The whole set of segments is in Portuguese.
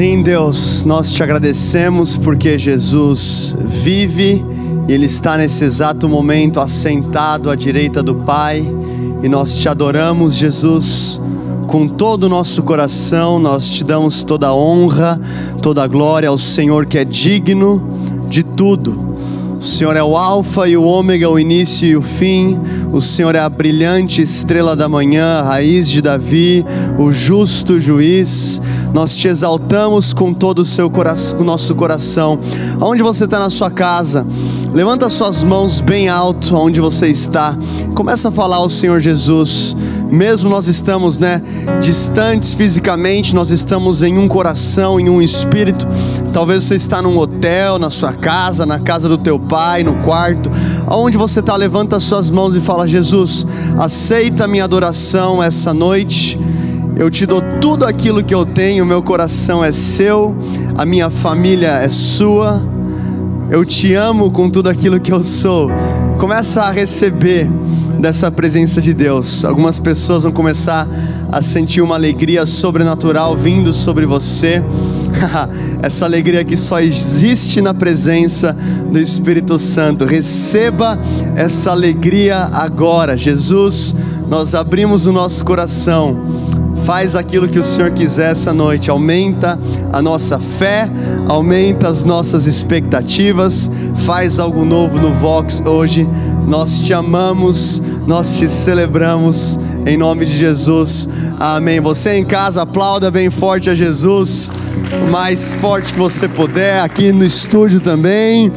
Sim, Deus, nós te agradecemos porque Jesus vive e Ele está nesse exato momento assentado à direita do Pai e nós te adoramos, Jesus, com todo o nosso coração, nós te damos toda a honra, toda a glória ao Senhor que é digno de tudo. O Senhor é o Alfa e o Ômega, o início e o fim. O Senhor é a brilhante estrela da manhã, a raiz de Davi, o justo juiz. Nós te exaltamos com todo o seu coração, o nosso coração. Aonde você está na sua casa, levanta suas mãos bem alto, aonde você está. Começa a falar ao Senhor Jesus mesmo nós estamos, né, distantes fisicamente, nós estamos em um coração, em um espírito. Talvez você está num hotel, na sua casa, na casa do teu pai, no quarto, aonde você está, levanta as suas mãos e fala: Jesus, aceita a minha adoração essa noite. Eu te dou tudo aquilo que eu tenho, meu coração é seu, a minha família é sua. Eu te amo com tudo aquilo que eu sou. Começa a receber dessa presença de Deus. Algumas pessoas vão começar a sentir uma alegria sobrenatural vindo sobre você. Essa alegria que só existe na presença do Espírito Santo. Receba essa alegria agora. Jesus, nós abrimos o nosso coração. Faz aquilo que o Senhor quiser essa noite. Aumenta a nossa fé, aumenta as nossas expectativas. Faz algo novo no Vox hoje. Nós te amamos nós te celebramos em nome de Jesus. Amém. Você em casa, aplauda bem forte a Jesus, o mais forte que você puder, aqui no estúdio também.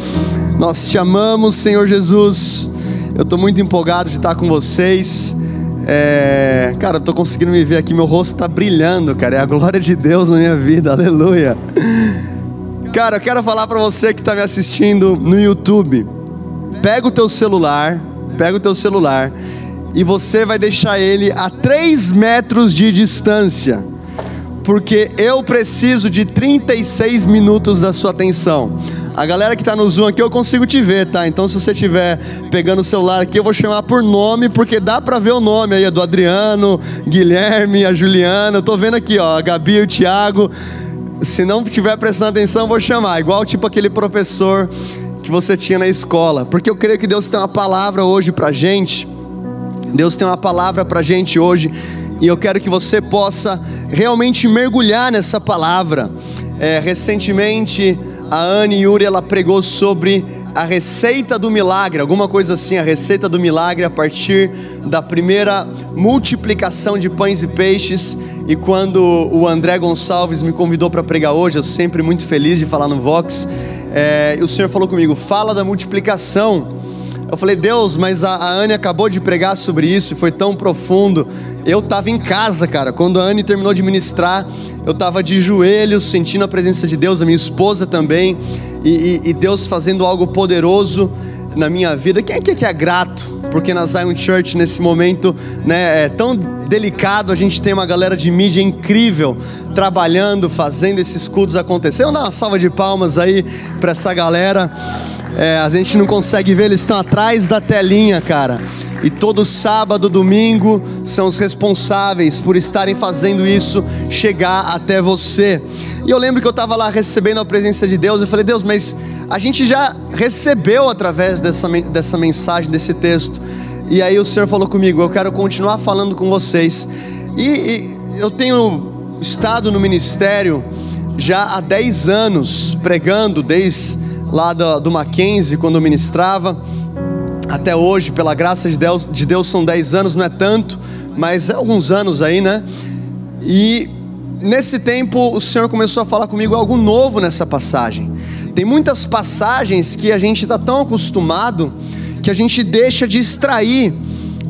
Nós te amamos, Senhor Jesus. Eu estou muito empolgado de estar com vocês. É, cara, eu tô conseguindo me ver aqui, meu rosto está brilhando, cara. É a glória de Deus na minha vida, aleluia. Cara, eu quero falar para você que está me assistindo no YouTube. Pega o teu celular, Pega o teu celular e você vai deixar ele a 3 metros de distância, porque eu preciso de 36 minutos da sua atenção. A galera que está no Zoom aqui eu consigo te ver, tá? Então se você estiver pegando o celular aqui, eu vou chamar por nome, porque dá para ver o nome aí, do Adriano, Guilherme, a Juliana. Eu tô vendo aqui, ó, a Gabi, o Thiago. Se não estiver prestando atenção, eu vou chamar, igual tipo aquele professor que você tinha na escola, porque eu creio que Deus tem uma palavra hoje para gente. Deus tem uma palavra para gente hoje e eu quero que você possa realmente mergulhar nessa palavra. É, recentemente a Anne Yuri ela pregou sobre a receita do milagre, alguma coisa assim, a receita do milagre a partir da primeira multiplicação de pães e peixes. E quando o André Gonçalves me convidou para pregar hoje, eu sempre muito feliz de falar no Vox é, o Senhor falou comigo: fala da multiplicação. Eu falei, Deus, mas a, a Anne acabou de pregar sobre isso e foi tão profundo. Eu estava em casa, cara. Quando a Anne terminou de ministrar, eu estava de joelhos, sentindo a presença de Deus, a minha esposa também, e, e, e Deus fazendo algo poderoso na minha vida. Quem é que é grato? Porque na Zion Church, nesse momento né, é tão delicado, a gente tem uma galera de mídia incrível trabalhando, fazendo esses cultos acontecer. Vamos dar uma salva de palmas aí para essa galera. É, a gente não consegue ver, eles estão atrás da telinha, cara. E todo sábado, domingo, são os responsáveis por estarem fazendo isso chegar até você. E eu lembro que eu estava lá recebendo a presença de Deus. Eu falei, Deus, mas a gente já recebeu através dessa, dessa mensagem, desse texto. E aí o Senhor falou comigo: Eu quero continuar falando com vocês. E, e eu tenho estado no ministério já há 10 anos, pregando, desde lá do, do Mackenzie, quando eu ministrava, até hoje, pela graça de Deus, de Deus são 10 anos, não é tanto, mas é alguns anos aí, né? E nesse tempo o Senhor começou a falar comigo algo novo nessa passagem. Tem muitas passagens que a gente está tão acostumado que a gente deixa de extrair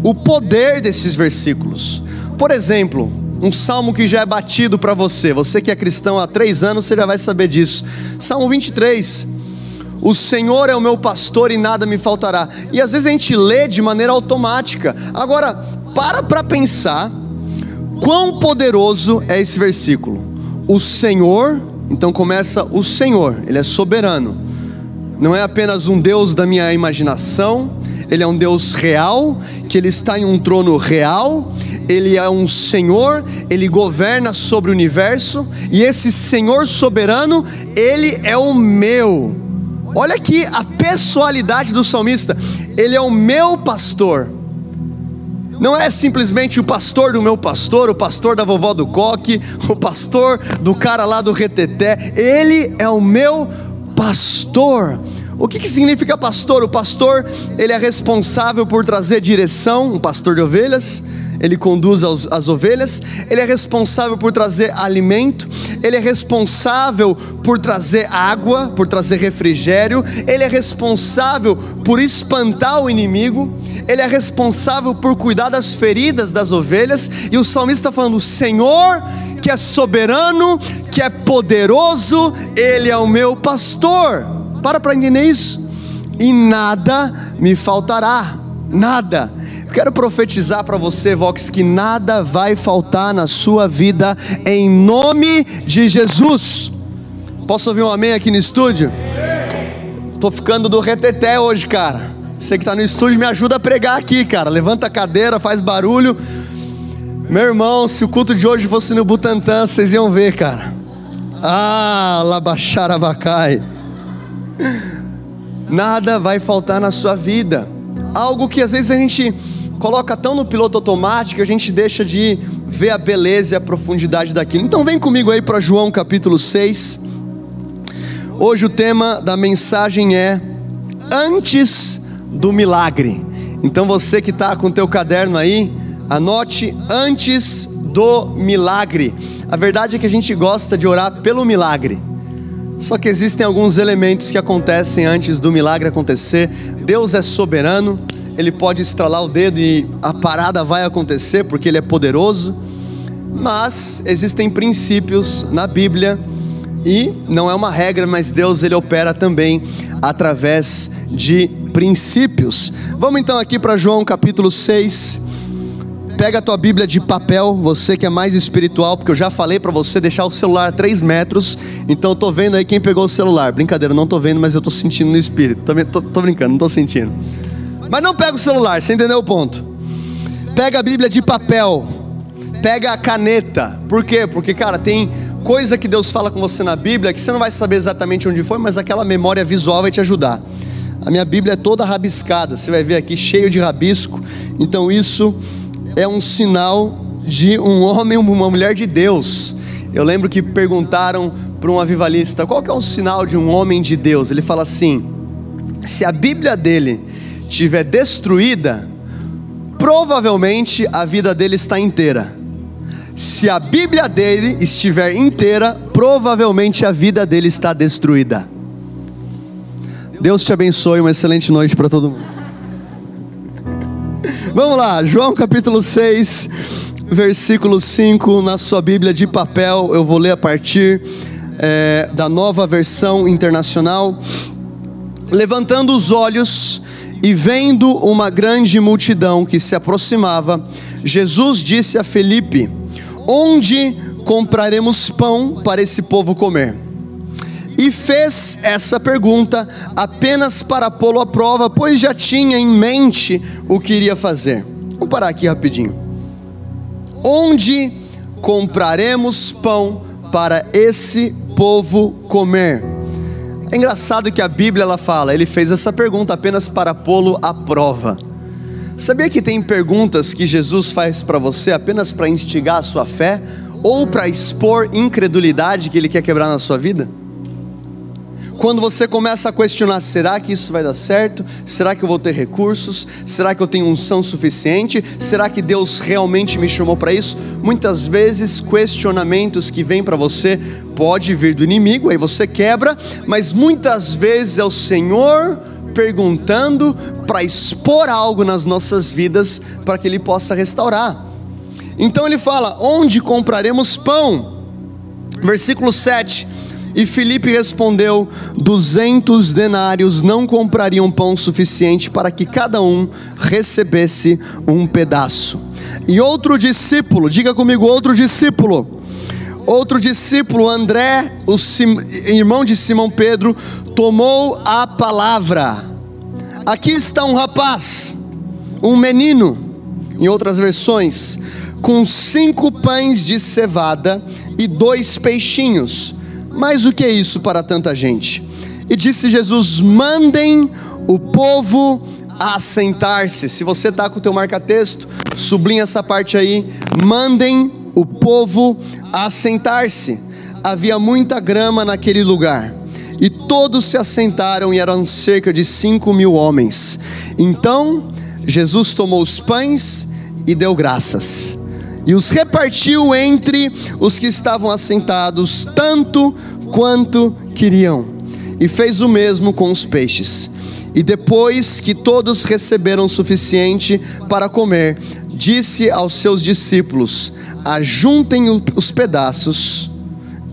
o poder desses versículos. Por exemplo, um salmo que já é batido para você. Você que é cristão há três anos, você já vai saber disso. Salmo 23. O Senhor é o meu pastor e nada me faltará. E às vezes a gente lê de maneira automática. Agora, para para pensar quão poderoso é esse versículo. O Senhor, então começa o Senhor, ele é soberano. Não é apenas um Deus da minha imaginação, ele é um Deus real, que ele está em um trono real ele é um Senhor, ele governa sobre o universo, e esse Senhor soberano, ele é o meu. Olha aqui a pessoalidade do salmista, ele é o meu pastor. Não é simplesmente o pastor do meu pastor, o pastor da vovó do coque, o pastor do cara lá do reteté. Ele é o meu pastor. O que, que significa pastor? O pastor, ele é responsável por trazer direção, um pastor de ovelhas, ele conduz as, as, ovelhas, ele é responsável por trazer alimento, ele é responsável por trazer água, por trazer refrigério, ele é responsável por espantar o inimigo, ele é responsável por cuidar das feridas das ovelhas, e o salmista está falando: Senhor que é soberano, que é poderoso, ele é o meu pastor. Para para entender isso. E nada me faltará, nada. Quero profetizar para você, Vox, que nada vai faltar na sua vida, em nome de Jesus. Posso ouvir um amém aqui no estúdio? Tô ficando do reteté hoje, cara. Você que está no estúdio, me ajuda a pregar aqui, cara. Levanta a cadeira, faz barulho. Meu irmão, se o culto de hoje fosse no Butantã, vocês iam ver, cara. Ah, Labacharabacai. Nada vai faltar na sua vida. Algo que às vezes a gente coloca tão no piloto automático que a gente deixa de ver a beleza e a profundidade daquilo. Então vem comigo aí para João capítulo 6. Hoje o tema da mensagem é antes do milagre. Então você que está com o teu caderno aí, anote antes do milagre. A verdade é que a gente gosta de orar pelo milagre. Só que existem alguns elementos que acontecem antes do milagre acontecer. Deus é soberano, ele pode estralar o dedo e a parada vai acontecer porque ele é poderoso. Mas existem princípios na Bíblia e não é uma regra, mas Deus ele opera também através de princípios. Vamos então aqui para João capítulo 6, Pega a tua Bíblia de papel, você que é mais espiritual, porque eu já falei para você deixar o celular a 3 metros. Então eu tô vendo aí quem pegou o celular. Brincadeira, não tô vendo, mas eu tô sentindo no espírito. Tô, tô, tô brincando, não tô sentindo. Mas não pega o celular, você entendeu o ponto? Pega a Bíblia de papel, pega a caneta. Por quê? Porque, cara, tem coisa que Deus fala com você na Bíblia que você não vai saber exatamente onde foi, mas aquela memória visual vai te ajudar. A minha Bíblia é toda rabiscada, você vai ver aqui cheio de rabisco. Então isso é um sinal de um homem, uma mulher de Deus. Eu lembro que perguntaram para um avivalista qual que é o sinal de um homem de Deus. Ele fala assim: se a Bíblia dele estiver destruída, provavelmente a vida dele está inteira. Se a Bíblia dele estiver inteira, provavelmente a vida dele está destruída. Deus te abençoe, uma excelente noite para todo mundo. Vamos lá, João capítulo 6, versículo 5, na sua Bíblia de papel, eu vou ler a partir é, da nova versão internacional. Levantando os olhos e vendo uma grande multidão que se aproximava, Jesus disse a Felipe: Onde compraremos pão para esse povo comer? e fez essa pergunta apenas para pô-lo à prova, pois já tinha em mente o que iria fazer. Vamos parar aqui rapidinho. Onde compraremos pão para esse povo comer? É engraçado que a Bíblia ela fala, ele fez essa pergunta apenas para pô-lo à prova. Sabia que tem perguntas que Jesus faz para você apenas para instigar a sua fé ou para expor incredulidade que ele quer quebrar na sua vida? Quando você começa a questionar: será que isso vai dar certo? Será que eu vou ter recursos? Será que eu tenho unção suficiente? Será que Deus realmente me chamou para isso? Muitas vezes, questionamentos que vêm para você pode vir do inimigo, aí você quebra, mas muitas vezes é o Senhor perguntando para expor algo nas nossas vidas para que Ele possa restaurar. Então ele fala: onde compraremos pão? Versículo 7 e Filipe respondeu: duzentos denários não comprariam pão suficiente para que cada um recebesse um pedaço. E outro discípulo, diga comigo, outro discípulo, outro discípulo, André, o Sim, irmão de Simão Pedro, tomou a palavra. Aqui está um rapaz, um menino, em outras versões, com cinco pães de cevada e dois peixinhos. Mas o que é isso para tanta gente? E disse Jesus: Mandem o povo assentar-se. Se você está com o teu marca-texto, sublinha essa parte aí. Mandem o povo assentar-se. Havia muita grama naquele lugar. E todos se assentaram e eram cerca de cinco mil homens. Então Jesus tomou os pães e deu graças e os repartiu entre os que estavam assentados, tanto quanto queriam, e fez o mesmo com os peixes. E depois que todos receberam o suficiente para comer, disse aos seus discípulos: Ajuntem os pedaços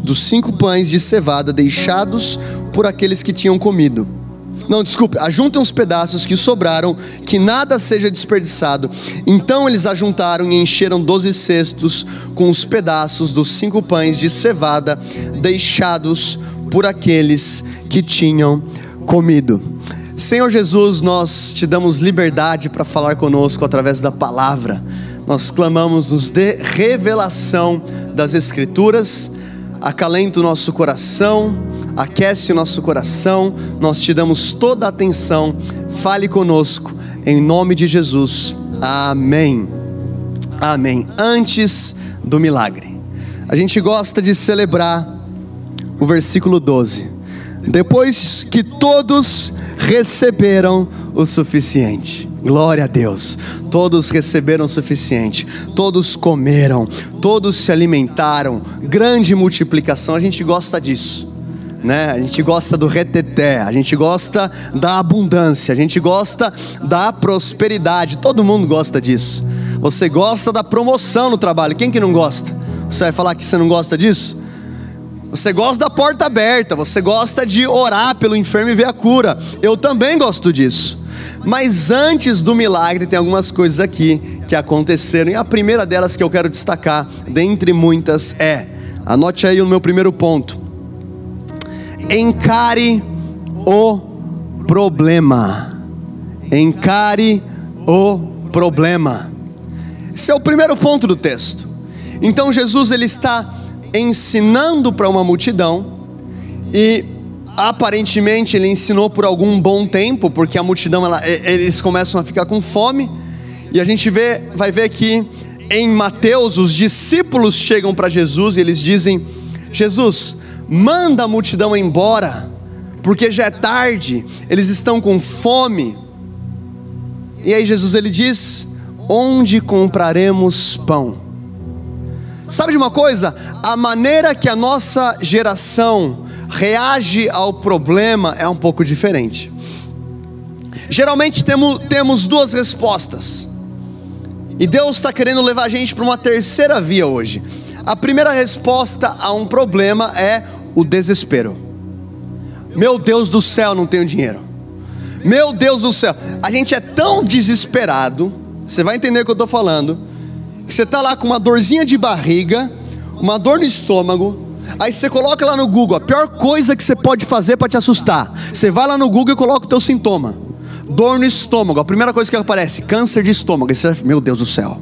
dos cinco pães de cevada deixados por aqueles que tinham comido não, desculpe, ajuntem os pedaços que sobraram, que nada seja desperdiçado. Então eles ajuntaram e encheram doze cestos com os pedaços dos cinco pães de cevada deixados por aqueles que tinham comido. Senhor Jesus, nós te damos liberdade para falar conosco através da palavra. Nós clamamos, nos dê revelação das Escrituras, acalenta o nosso coração aquece o nosso coração, nós te damos toda a atenção, fale conosco, em nome de Jesus, amém. Amém. Antes do milagre, a gente gosta de celebrar o versículo 12. Depois que todos receberam o suficiente. Glória a Deus. Todos receberam o suficiente. Todos comeram. Todos se alimentaram. Grande multiplicação. A gente gosta disso né? A gente gosta do reteté, a gente gosta da abundância, a gente gosta da prosperidade. Todo mundo gosta disso. Você gosta da promoção no trabalho. Quem que não gosta? Você vai falar que você não gosta disso? Você gosta da porta aberta, você gosta de orar pelo enfermo e ver a cura. Eu também gosto disso. Mas antes do milagre, tem algumas coisas aqui que aconteceram. E a primeira delas que eu quero destacar, dentre muitas, é: anote aí o meu primeiro ponto encare o problema. Encare o problema. Esse é o primeiro ponto do texto. Então Jesus ele está ensinando para uma multidão e aparentemente ele ensinou por algum bom tempo, porque a multidão ela, eles começam a ficar com fome. E a gente vê, vai ver que em Mateus os discípulos chegam para Jesus e eles dizem: Jesus, manda a multidão embora, porque já é tarde, eles estão com fome. E aí Jesus ele diz: Onde compraremos pão? Sabe de uma coisa? A maneira que a nossa geração reage ao problema é um pouco diferente. Geralmente temos, temos duas respostas. E Deus está querendo levar a gente para uma terceira via hoje. A primeira resposta a um problema é o desespero. Meu Deus do céu, não tenho dinheiro. Meu Deus do céu, a gente é tão desesperado, você vai entender o que eu estou falando, que você está lá com uma dorzinha de barriga, uma dor no estômago, aí você coloca lá no Google, a pior coisa que você pode fazer para te assustar, você vai lá no Google e coloca o teu sintoma, dor no estômago, a primeira coisa que aparece, câncer de estômago, você, meu Deus do céu,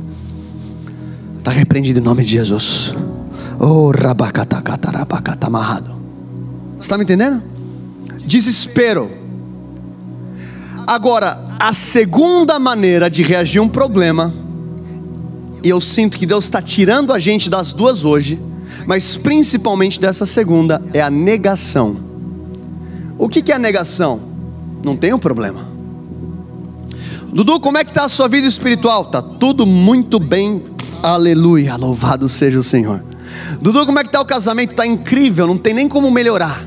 está repreendido em nome de Jesus. Oh, rabacatacata, amarrado. Você está me entendendo? Desespero. Agora, a segunda maneira de reagir a um problema, e eu sinto que Deus está tirando a gente das duas hoje, mas principalmente dessa segunda, é a negação. O que, que é a negação? Não tem um problema. Dudu, como é que está a sua vida espiritual? Tá tudo muito bem, aleluia, louvado seja o Senhor. Dudu, como é que tá o casamento? Tá incrível, não tem nem como melhorar.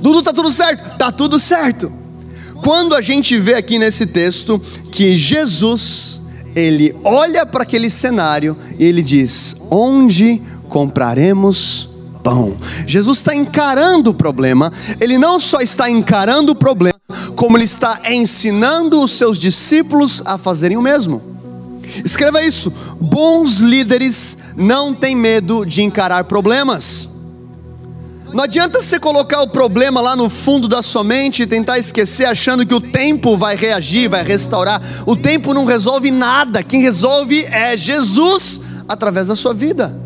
Dudu, tá tudo certo? Tá tudo certo. Quando a gente vê aqui nesse texto que Jesus, ele olha para aquele cenário e ele diz: Onde compraremos pão? Jesus está encarando o problema, ele não só está encarando o problema, como ele está ensinando os seus discípulos a fazerem o mesmo. Escreva isso: bons líderes não têm medo de encarar problemas. Não adianta você colocar o problema lá no fundo da sua mente e tentar esquecer achando que o tempo vai reagir, vai restaurar. O tempo não resolve nada. Quem resolve é Jesus através da sua vida.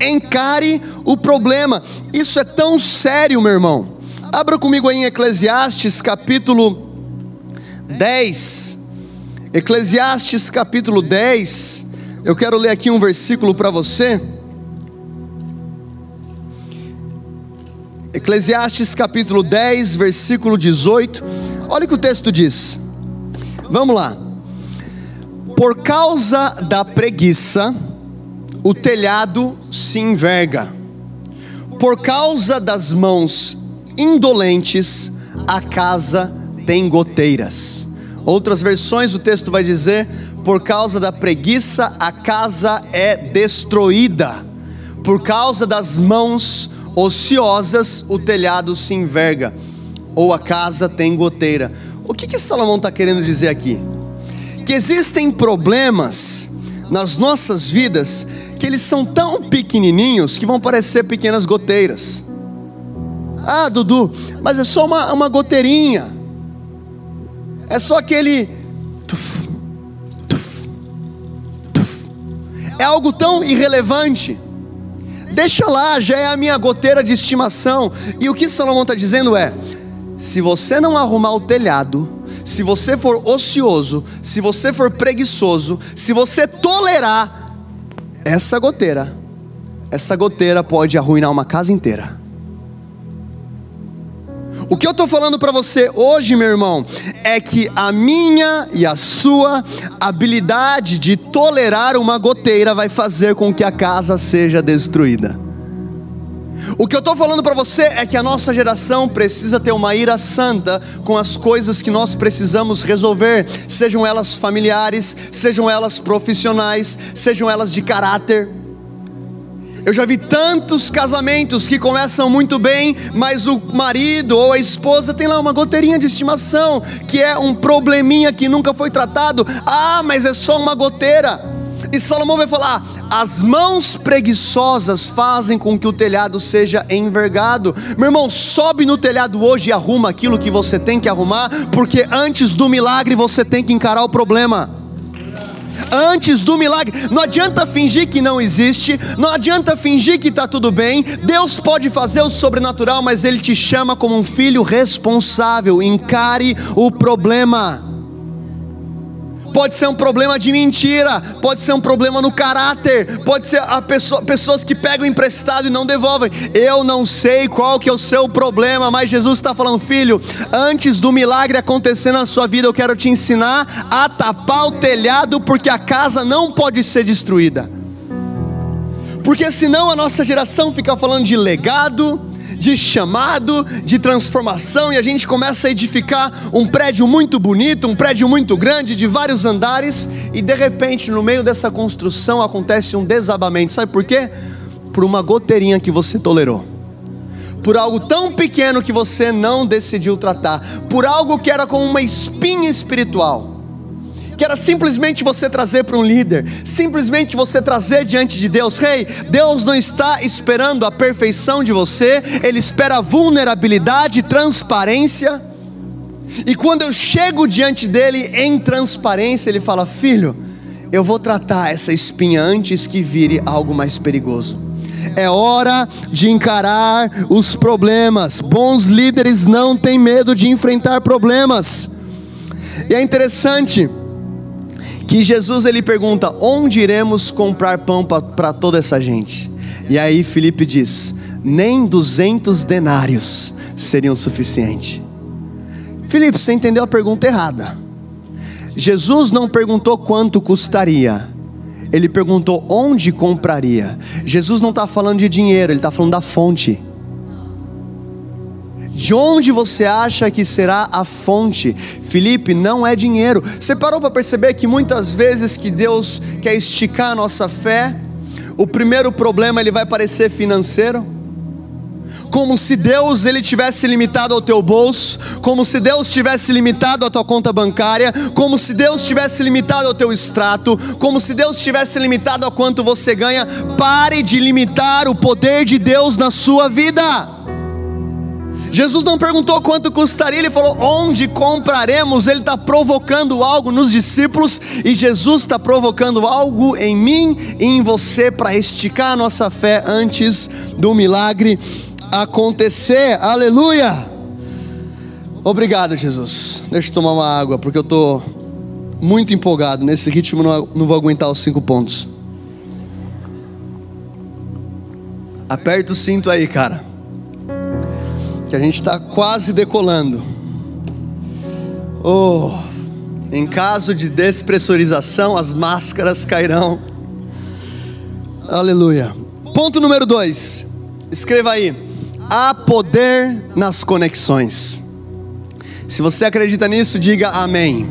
Encare o problema. Isso é tão sério, meu irmão. Abra comigo aí em Eclesiastes capítulo 10. Eclesiastes capítulo 10. Eu quero ler aqui um versículo para você. Eclesiastes capítulo 10, versículo 18. Olha o que o texto diz. Vamos lá. Por causa da preguiça, o telhado se enverga. Por causa das mãos indolentes, a casa tem goteiras. Outras versões o texto vai dizer: por causa da preguiça, a casa é destruída. Por causa das mãos ociosas, o telhado se enverga, ou a casa tem goteira. O que, que Salomão está querendo dizer aqui? Que existem problemas nas nossas vidas que eles são tão pequenininhos que vão parecer pequenas goteiras. Ah, Dudu, mas é só uma, uma goteirinha. É só aquele. Tuf, tuf, tuf. É algo tão irrelevante Deixa lá, já é a minha goteira de estimação. E o que Salomão está dizendo é: se você não arrumar o telhado, se você for ocioso, se você for preguiçoso, se você tolerar essa goteira, essa goteira pode arruinar uma casa inteira. O que eu estou falando para você hoje, meu irmão, é que a minha e a sua habilidade de tolerar uma goteira vai fazer com que a casa seja destruída. O que eu estou falando para você é que a nossa geração precisa ter uma ira santa com as coisas que nós precisamos resolver, sejam elas familiares, sejam elas profissionais, sejam elas de caráter. Eu já vi tantos casamentos que começam muito bem, mas o marido ou a esposa tem lá uma goteirinha de estimação, que é um probleminha que nunca foi tratado. Ah, mas é só uma goteira. E Salomão vai falar: as mãos preguiçosas fazem com que o telhado seja envergado. Meu irmão, sobe no telhado hoje e arruma aquilo que você tem que arrumar, porque antes do milagre você tem que encarar o problema antes do milagre. Não adianta fingir que não existe, não adianta fingir que está tudo bem. Deus pode fazer o sobrenatural, mas Ele te chama como um filho responsável. Encare o problema pode ser um problema de mentira, pode ser um problema no caráter, pode ser a pessoa, pessoas que pegam emprestado e não devolvem. Eu não sei qual que é o seu problema, mas Jesus está falando, filho, antes do milagre acontecer na sua vida, eu quero te ensinar a tapar o telhado, porque a casa não pode ser destruída. Porque senão a nossa geração fica falando de legado, de chamado, de transformação, e a gente começa a edificar um prédio muito bonito, um prédio muito grande, de vários andares, e de repente, no meio dessa construção, acontece um desabamento. Sabe por quê? Por uma goteirinha que você tolerou por algo tão pequeno que você não decidiu tratar, por algo que era como uma espinha espiritual que era simplesmente você trazer para um líder, simplesmente você trazer diante de Deus. Rei, hey, Deus não está esperando a perfeição de você, Ele espera vulnerabilidade, transparência. E quando eu chego diante dele em transparência, ele fala: Filho, eu vou tratar essa espinha antes que vire algo mais perigoso. É hora de encarar os problemas. Bons líderes não têm medo de enfrentar problemas. E é interessante que Jesus ele pergunta: onde iremos comprar pão para toda essa gente? E aí Felipe diz: nem 200 denários seriam suficiente. Felipe, você entendeu a pergunta errada. Jesus não perguntou quanto custaria, ele perguntou onde compraria. Jesus não está falando de dinheiro, ele está falando da fonte. De onde você acha que será a fonte? Felipe, não é dinheiro. Você parou para perceber que muitas vezes que Deus quer esticar a nossa fé, o primeiro problema ele vai parecer financeiro? como se Deus ele tivesse limitado ao teu bolso, como se Deus tivesse limitado à tua conta bancária, como se Deus tivesse limitado ao teu extrato, como se Deus tivesse limitado a quanto você ganha. Pare de limitar o poder de Deus na sua vida. Jesus não perguntou quanto custaria, ele falou onde compraremos. Ele está provocando algo nos discípulos e Jesus está provocando algo em mim e em você para esticar a nossa fé antes do milagre acontecer. Aleluia! Obrigado, Jesus. Deixa eu tomar uma água, porque eu estou muito empolgado. Nesse ritmo não, não vou aguentar os cinco pontos. Aperta o cinto aí, cara que a gente está quase decolando. Oh, em caso de despressurização, as máscaras cairão. Aleluia. Ponto número dois. Escreva aí. Há poder nas conexões. Se você acredita nisso, diga amém.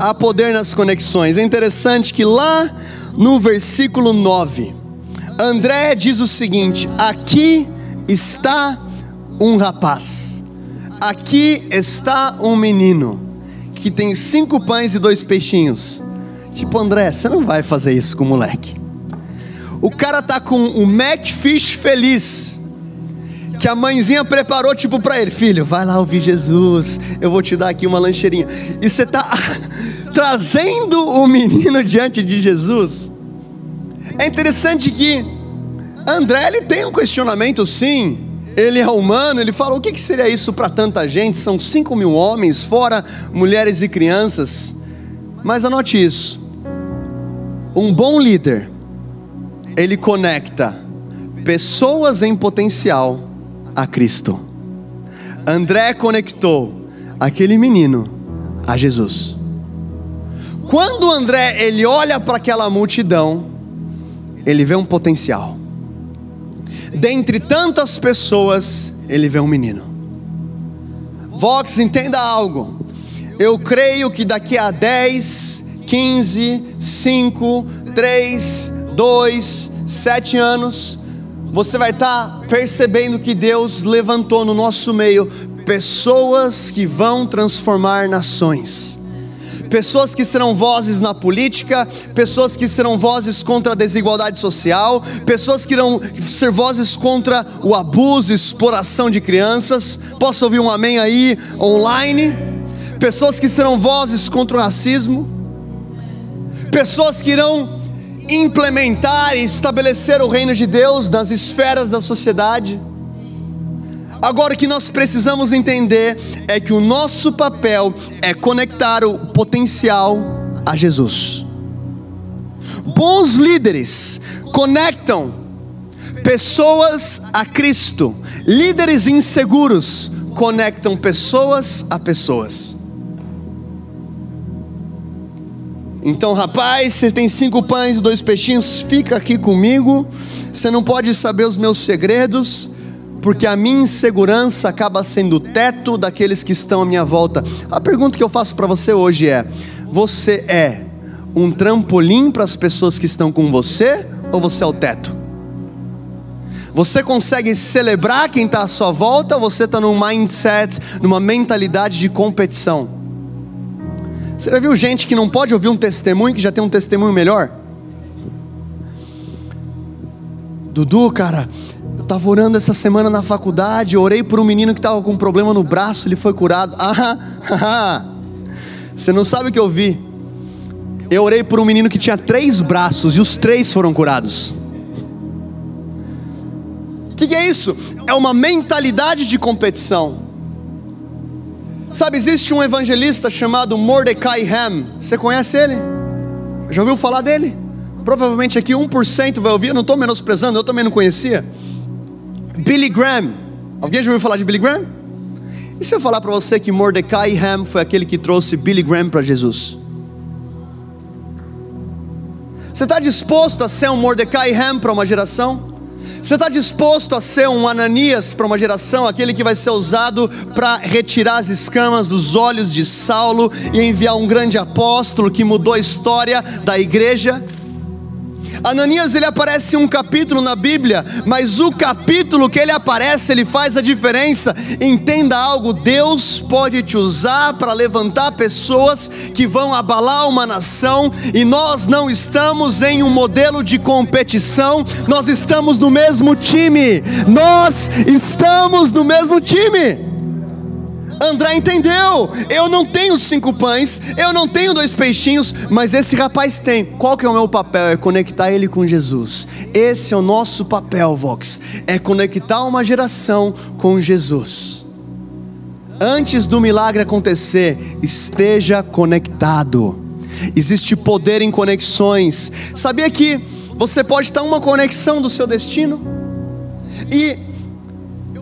Há poder nas conexões. É interessante que lá no versículo 9, André diz o seguinte: Aqui está um rapaz. Aqui está um menino que tem cinco pães e dois peixinhos. Tipo, André, você não vai fazer isso com o moleque. O cara tá com o Macfish feliz. Que a mãezinha preparou, tipo, para ele: Filho, vai lá ouvir Jesus. Eu vou te dar aqui uma lancheirinha. E você tá trazendo o menino diante de Jesus. É interessante que André ele tem um questionamento, sim ele é humano, ele fala: o que seria isso para tanta gente? São 5 mil homens, fora mulheres e crianças. Mas anote isso: um bom líder, ele conecta pessoas em potencial a Cristo. André conectou aquele menino a Jesus. Quando André ele olha para aquela multidão, ele vê um potencial dentre tantas pessoas, ele vê um menino. Vox, entenda algo. Eu creio que daqui a 10, 15, 5, 3, 2, 7 anos, você vai estar tá percebendo que Deus levantou no nosso meio pessoas que vão transformar nações pessoas que serão vozes na política, pessoas que serão vozes contra a desigualdade social, pessoas que irão ser vozes contra o abuso e exploração de crianças. Posso ouvir um amém aí online? Pessoas que serão vozes contra o racismo, pessoas que irão implementar e estabelecer o reino de Deus nas esferas da sociedade Agora o que nós precisamos entender é que o nosso papel é conectar o potencial a Jesus. Bons líderes conectam pessoas a Cristo. Líderes inseguros conectam pessoas a pessoas. Então, rapaz, você tem cinco pães e dois peixinhos, fica aqui comigo. Você não pode saber os meus segredos porque a minha insegurança acaba sendo o teto daqueles que estão à minha volta. A pergunta que eu faço para você hoje é: você é um trampolim para as pessoas que estão com você ou você é o teto? Você consegue celebrar quem está à sua volta ou você está num mindset, numa mentalidade de competição? Você já viu gente que não pode ouvir um testemunho que já tem um testemunho melhor? Dudu, cara, estava orando essa semana na faculdade, orei por um menino que estava com um problema no braço, ele foi curado. Ah, ah, você não sabe o que eu vi? Eu orei por um menino que tinha três braços e os três foram curados. O que, que é isso? É uma mentalidade de competição. Sabe, existe um evangelista chamado Mordecai Ham. Você conhece ele? Já ouviu falar dele? Provavelmente aqui 1% vai ouvir, eu não estou menosprezando, eu também não conhecia. Billy Graham. Alguém já ouviu falar de Billy Graham? E se eu falar para você que Mordecai Ham foi aquele que trouxe Billy Graham para Jesus? Você está disposto a ser um Mordecai Ham para uma geração? Você está disposto a ser um Ananias para uma geração, aquele que vai ser usado para retirar as escamas dos olhos de Saulo e enviar um grande apóstolo que mudou a história da igreja? Ananias ele aparece em um capítulo na Bíblia, mas o capítulo que ele aparece, ele faz a diferença. Entenda algo, Deus pode te usar para levantar pessoas que vão abalar uma nação, e nós não estamos em um modelo de competição, nós estamos no mesmo time. Nós estamos no mesmo time. André entendeu. Eu não tenho cinco pães, eu não tenho dois peixinhos, mas esse rapaz tem. Qual que é o meu papel? É conectar ele com Jesus. Esse é o nosso papel, Vox. É conectar uma geração com Jesus. Antes do milagre acontecer, esteja conectado. Existe poder em conexões. Sabia que você pode estar uma conexão do seu destino? E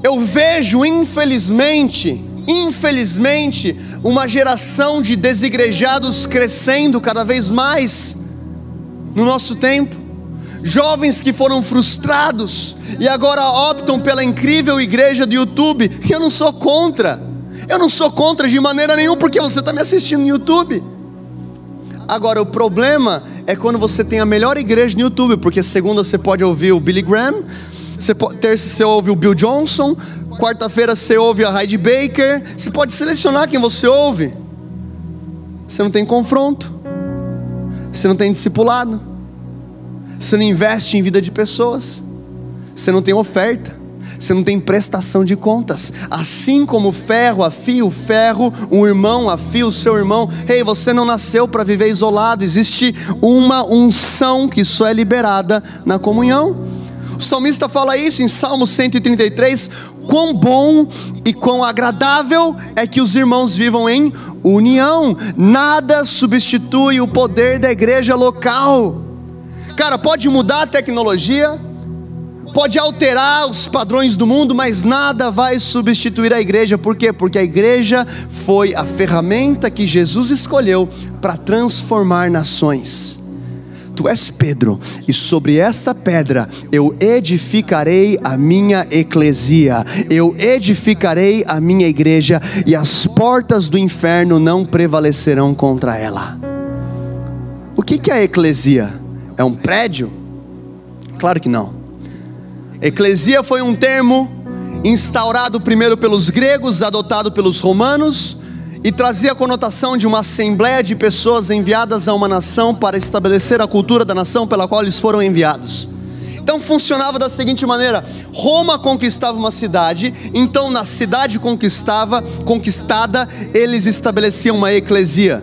eu vejo, infelizmente, infelizmente, uma geração de desigrejados crescendo cada vez mais no nosso tempo. Jovens que foram frustrados e agora optam pela incrível igreja do YouTube. Eu não sou contra, eu não sou contra de maneira nenhuma, porque você está me assistindo no YouTube. Agora, o problema é quando você tem a melhor igreja no YouTube, porque segunda você pode ouvir o Billy Graham, terça você ouve o Bill Johnson, Quarta-feira você ouve a Heidi Baker. Você pode selecionar quem você ouve. Você não tem confronto. Você não tem discipulado. Você não investe em vida de pessoas. Você não tem oferta. Você não tem prestação de contas. Assim como o ferro afia o ferro, um irmão afia o seu irmão. Ei, hey, você não nasceu para viver isolado. Existe uma unção que só é liberada na comunhão. O salmista fala isso em Salmo 133: quão bom e quão agradável é que os irmãos vivam em união. Nada substitui o poder da igreja local. Cara, pode mudar a tecnologia, pode alterar os padrões do mundo, mas nada vai substituir a igreja. Por quê? Porque a igreja foi a ferramenta que Jesus escolheu para transformar nações. Tu és Pedro, e sobre essa pedra eu edificarei a minha eclesia, eu edificarei a minha igreja, e as portas do inferno não prevalecerão contra ela. O que, é a eclesia? É um prédio? Claro que não. Eclesia foi um termo instaurado primeiro pelos gregos, adotado pelos romanos, e trazia a conotação de uma assembleia de pessoas enviadas a uma nação para estabelecer a cultura da nação pela qual eles foram enviados. Então funcionava da seguinte maneira: Roma conquistava uma cidade, então na cidade conquistava, conquistada, eles estabeleciam uma eclesia.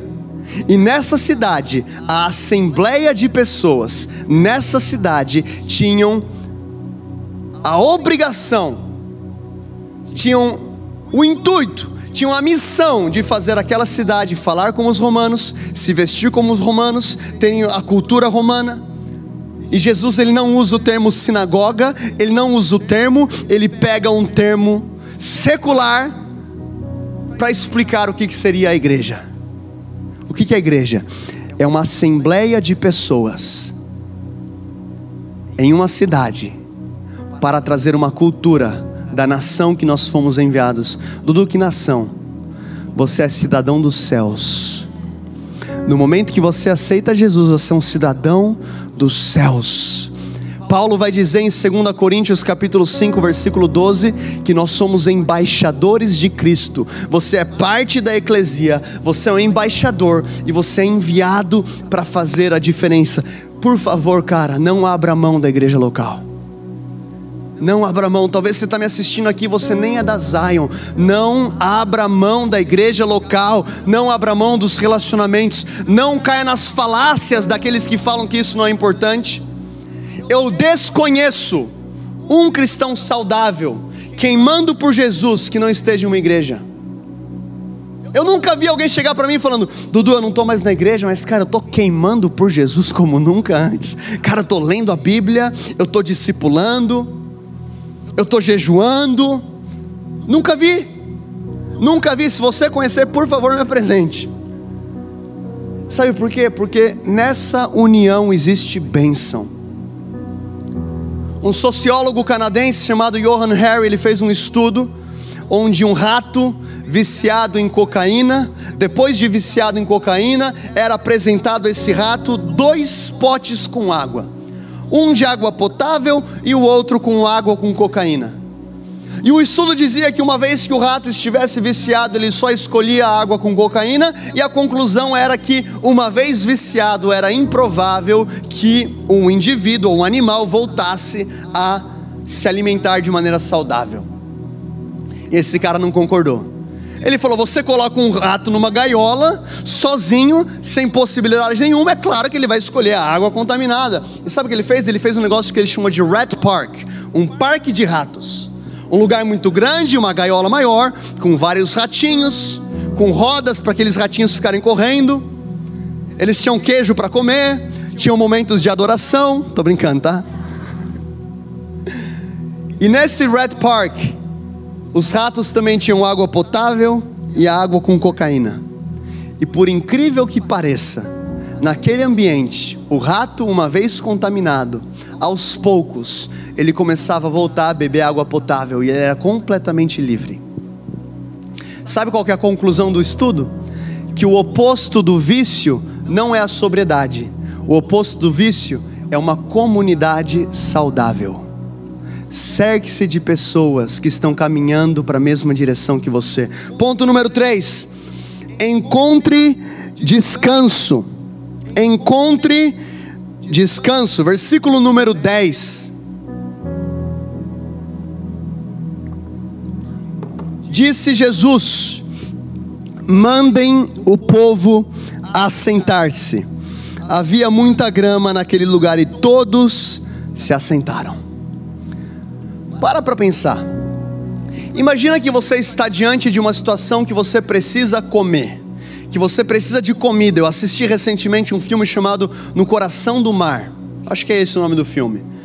E nessa cidade, a assembleia de pessoas nessa cidade tinham a obrigação, tinham o intuito tinham a missão de fazer aquela cidade falar como os romanos, se vestir como os romanos, terem a cultura romana. E Jesus ele não usa o termo sinagoga, ele não usa o termo, ele pega um termo secular para explicar o que, que seria a igreja. O que, que é a igreja? É uma assembleia de pessoas em uma cidade para trazer uma cultura da nação que nós fomos enviados. Dudu, que nação? Você é cidadão dos céus. No momento que você aceita Jesus, você é um cidadão dos céus. Paulo vai dizer em 2 Coríntios capítulo 5, versículo 12, que nós somos embaixadores de Cristo. Você é parte da eclesia, você é um embaixador e você é enviado para fazer a diferença. Por favor, cara, não abra mão da igreja local. Não abra mão, talvez você está me assistindo aqui, você nem é da Zion. Não abra mão da igreja local, não abra mão dos relacionamentos, não caia nas falácias daqueles que falam que isso não é importante. Eu desconheço um cristão saudável, queimando por Jesus, que não esteja em uma igreja. Eu nunca vi alguém chegar para mim falando: Dudu, eu não estou mais na igreja, mas cara, eu estou queimando por Jesus como nunca antes. Cara, eu estou lendo a Bíblia, eu estou discipulando eu estou jejuando. Nunca vi, nunca vi. Se você conhecer, por favor, me apresente. Sabe por quê? Porque nessa união existe bênção. Um sociólogo canadense chamado Johan Harry, ele fez um estudo onde um rato viciado em cocaína, depois de viciado em cocaína, era apresentado a esse rato dois potes com água. Um de água potável e o outro com água com cocaína. E o estudo dizia que uma vez que o rato estivesse viciado, ele só escolhia a água com cocaína, e a conclusão era que, uma vez viciado, era improvável que um indivíduo ou um animal voltasse a se alimentar de maneira saudável. Esse cara não concordou. Ele falou: você coloca um rato numa gaiola, sozinho, sem possibilidade nenhuma, é claro que ele vai escolher a água contaminada. E sabe o que ele fez? Ele fez um negócio que ele chama de Rat Park um parque de ratos. Um lugar muito grande, uma gaiola maior, com vários ratinhos, com rodas para aqueles ratinhos ficarem correndo. Eles tinham queijo para comer, tinham momentos de adoração. Tô brincando, tá? E nesse Red Park, os ratos também tinham água potável e água com cocaína. E por incrível que pareça, naquele ambiente, o rato, uma vez contaminado, aos poucos, ele começava a voltar a beber água potável e ele era completamente livre. Sabe qual é a conclusão do estudo? Que o oposto do vício não é a sobriedade, o oposto do vício é uma comunidade saudável. Cerque-se de pessoas que estão caminhando para a mesma direção que você. Ponto número 3. Encontre descanso. Encontre descanso. Versículo número 10. Disse Jesus: Mandem o povo assentar-se. Havia muita grama naquele lugar e todos se assentaram. Para para pensar. Imagina que você está diante de uma situação que você precisa comer, que você precisa de comida. Eu assisti recentemente um filme chamado No Coração do Mar. Acho que é esse o nome do filme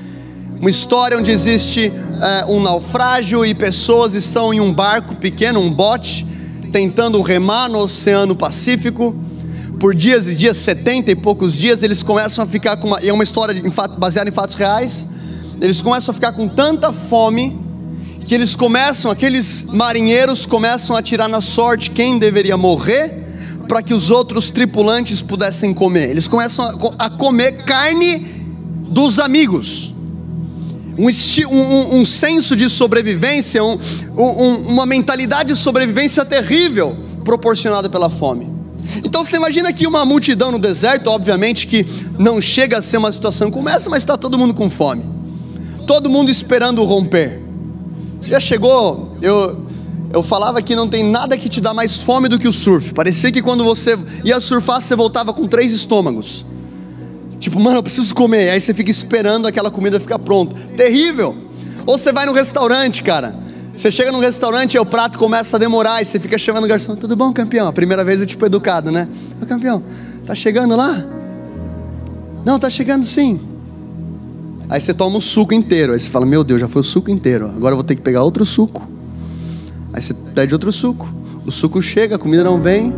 uma história onde existe é, um naufrágio e pessoas estão em um barco pequeno, um bote, tentando remar no Oceano Pacífico. Por dias e dias, setenta e poucos dias, eles começam a ficar com uma. é uma história baseada em fatos reais. Eles começam a ficar com tanta fome que eles começam, aqueles marinheiros começam a tirar na sorte quem deveria morrer para que os outros tripulantes pudessem comer. Eles começam a, a comer carne dos amigos um, um, um senso de sobrevivência, um, uma mentalidade de sobrevivência terrível proporcionada pela fome. Então você imagina que uma multidão no deserto, obviamente que não chega a ser uma situação como essa, mas está todo mundo com fome, todo mundo esperando romper. Você já chegou? Eu, eu falava que não tem nada que te dá mais fome do que o surf. Parecia que quando você ia surfar, você voltava com três estômagos. Tipo, mano, eu preciso comer. Aí você fica esperando aquela comida ficar pronta. Terrível. Ou você vai no restaurante, cara. Você chega no restaurante e o prato começa a demorar e você fica chamando o garçom. Tudo bom, campeão? A primeira vez é tipo educado, né? Ô, campeão, tá chegando lá? Não, tá chegando sim. Aí você toma o suco inteiro. Aí você fala, meu Deus, já foi o suco inteiro. Agora eu vou ter que pegar outro suco. Aí você pede outro suco. O suco chega, a comida não vem.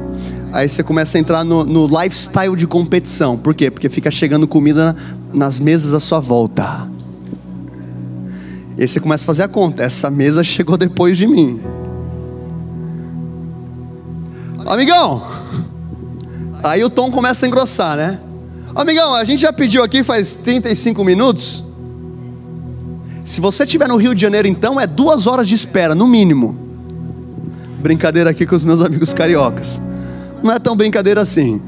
Aí você começa a entrar no, no lifestyle de competição. Por quê? Porque fica chegando comida nas mesas à sua volta. E aí você começa a fazer a conta. Essa mesa chegou depois de mim. Amigão! Aí o tom começa a engrossar, né? Amigão, a gente já pediu aqui faz 35 minutos. Se você estiver no Rio de Janeiro, então, é duas horas de espera, no mínimo. Brincadeira aqui com os meus amigos cariocas não é tão brincadeira assim.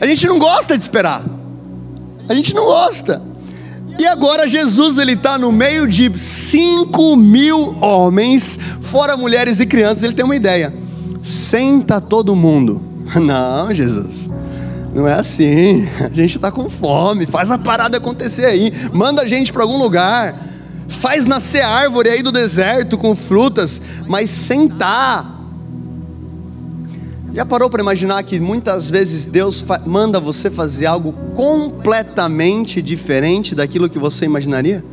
A gente não gosta de esperar. A gente não gosta. E agora Jesus ele está no meio de 5 mil homens, fora mulheres e crianças. Ele tem uma ideia: senta todo mundo. Não, Jesus, não é assim. A gente está com fome. Faz a parada acontecer aí. Manda a gente para algum lugar. Faz nascer árvore aí do deserto com frutas, mas sentar já parou para imaginar que muitas vezes Deus manda você fazer algo completamente diferente daquilo que você imaginaria?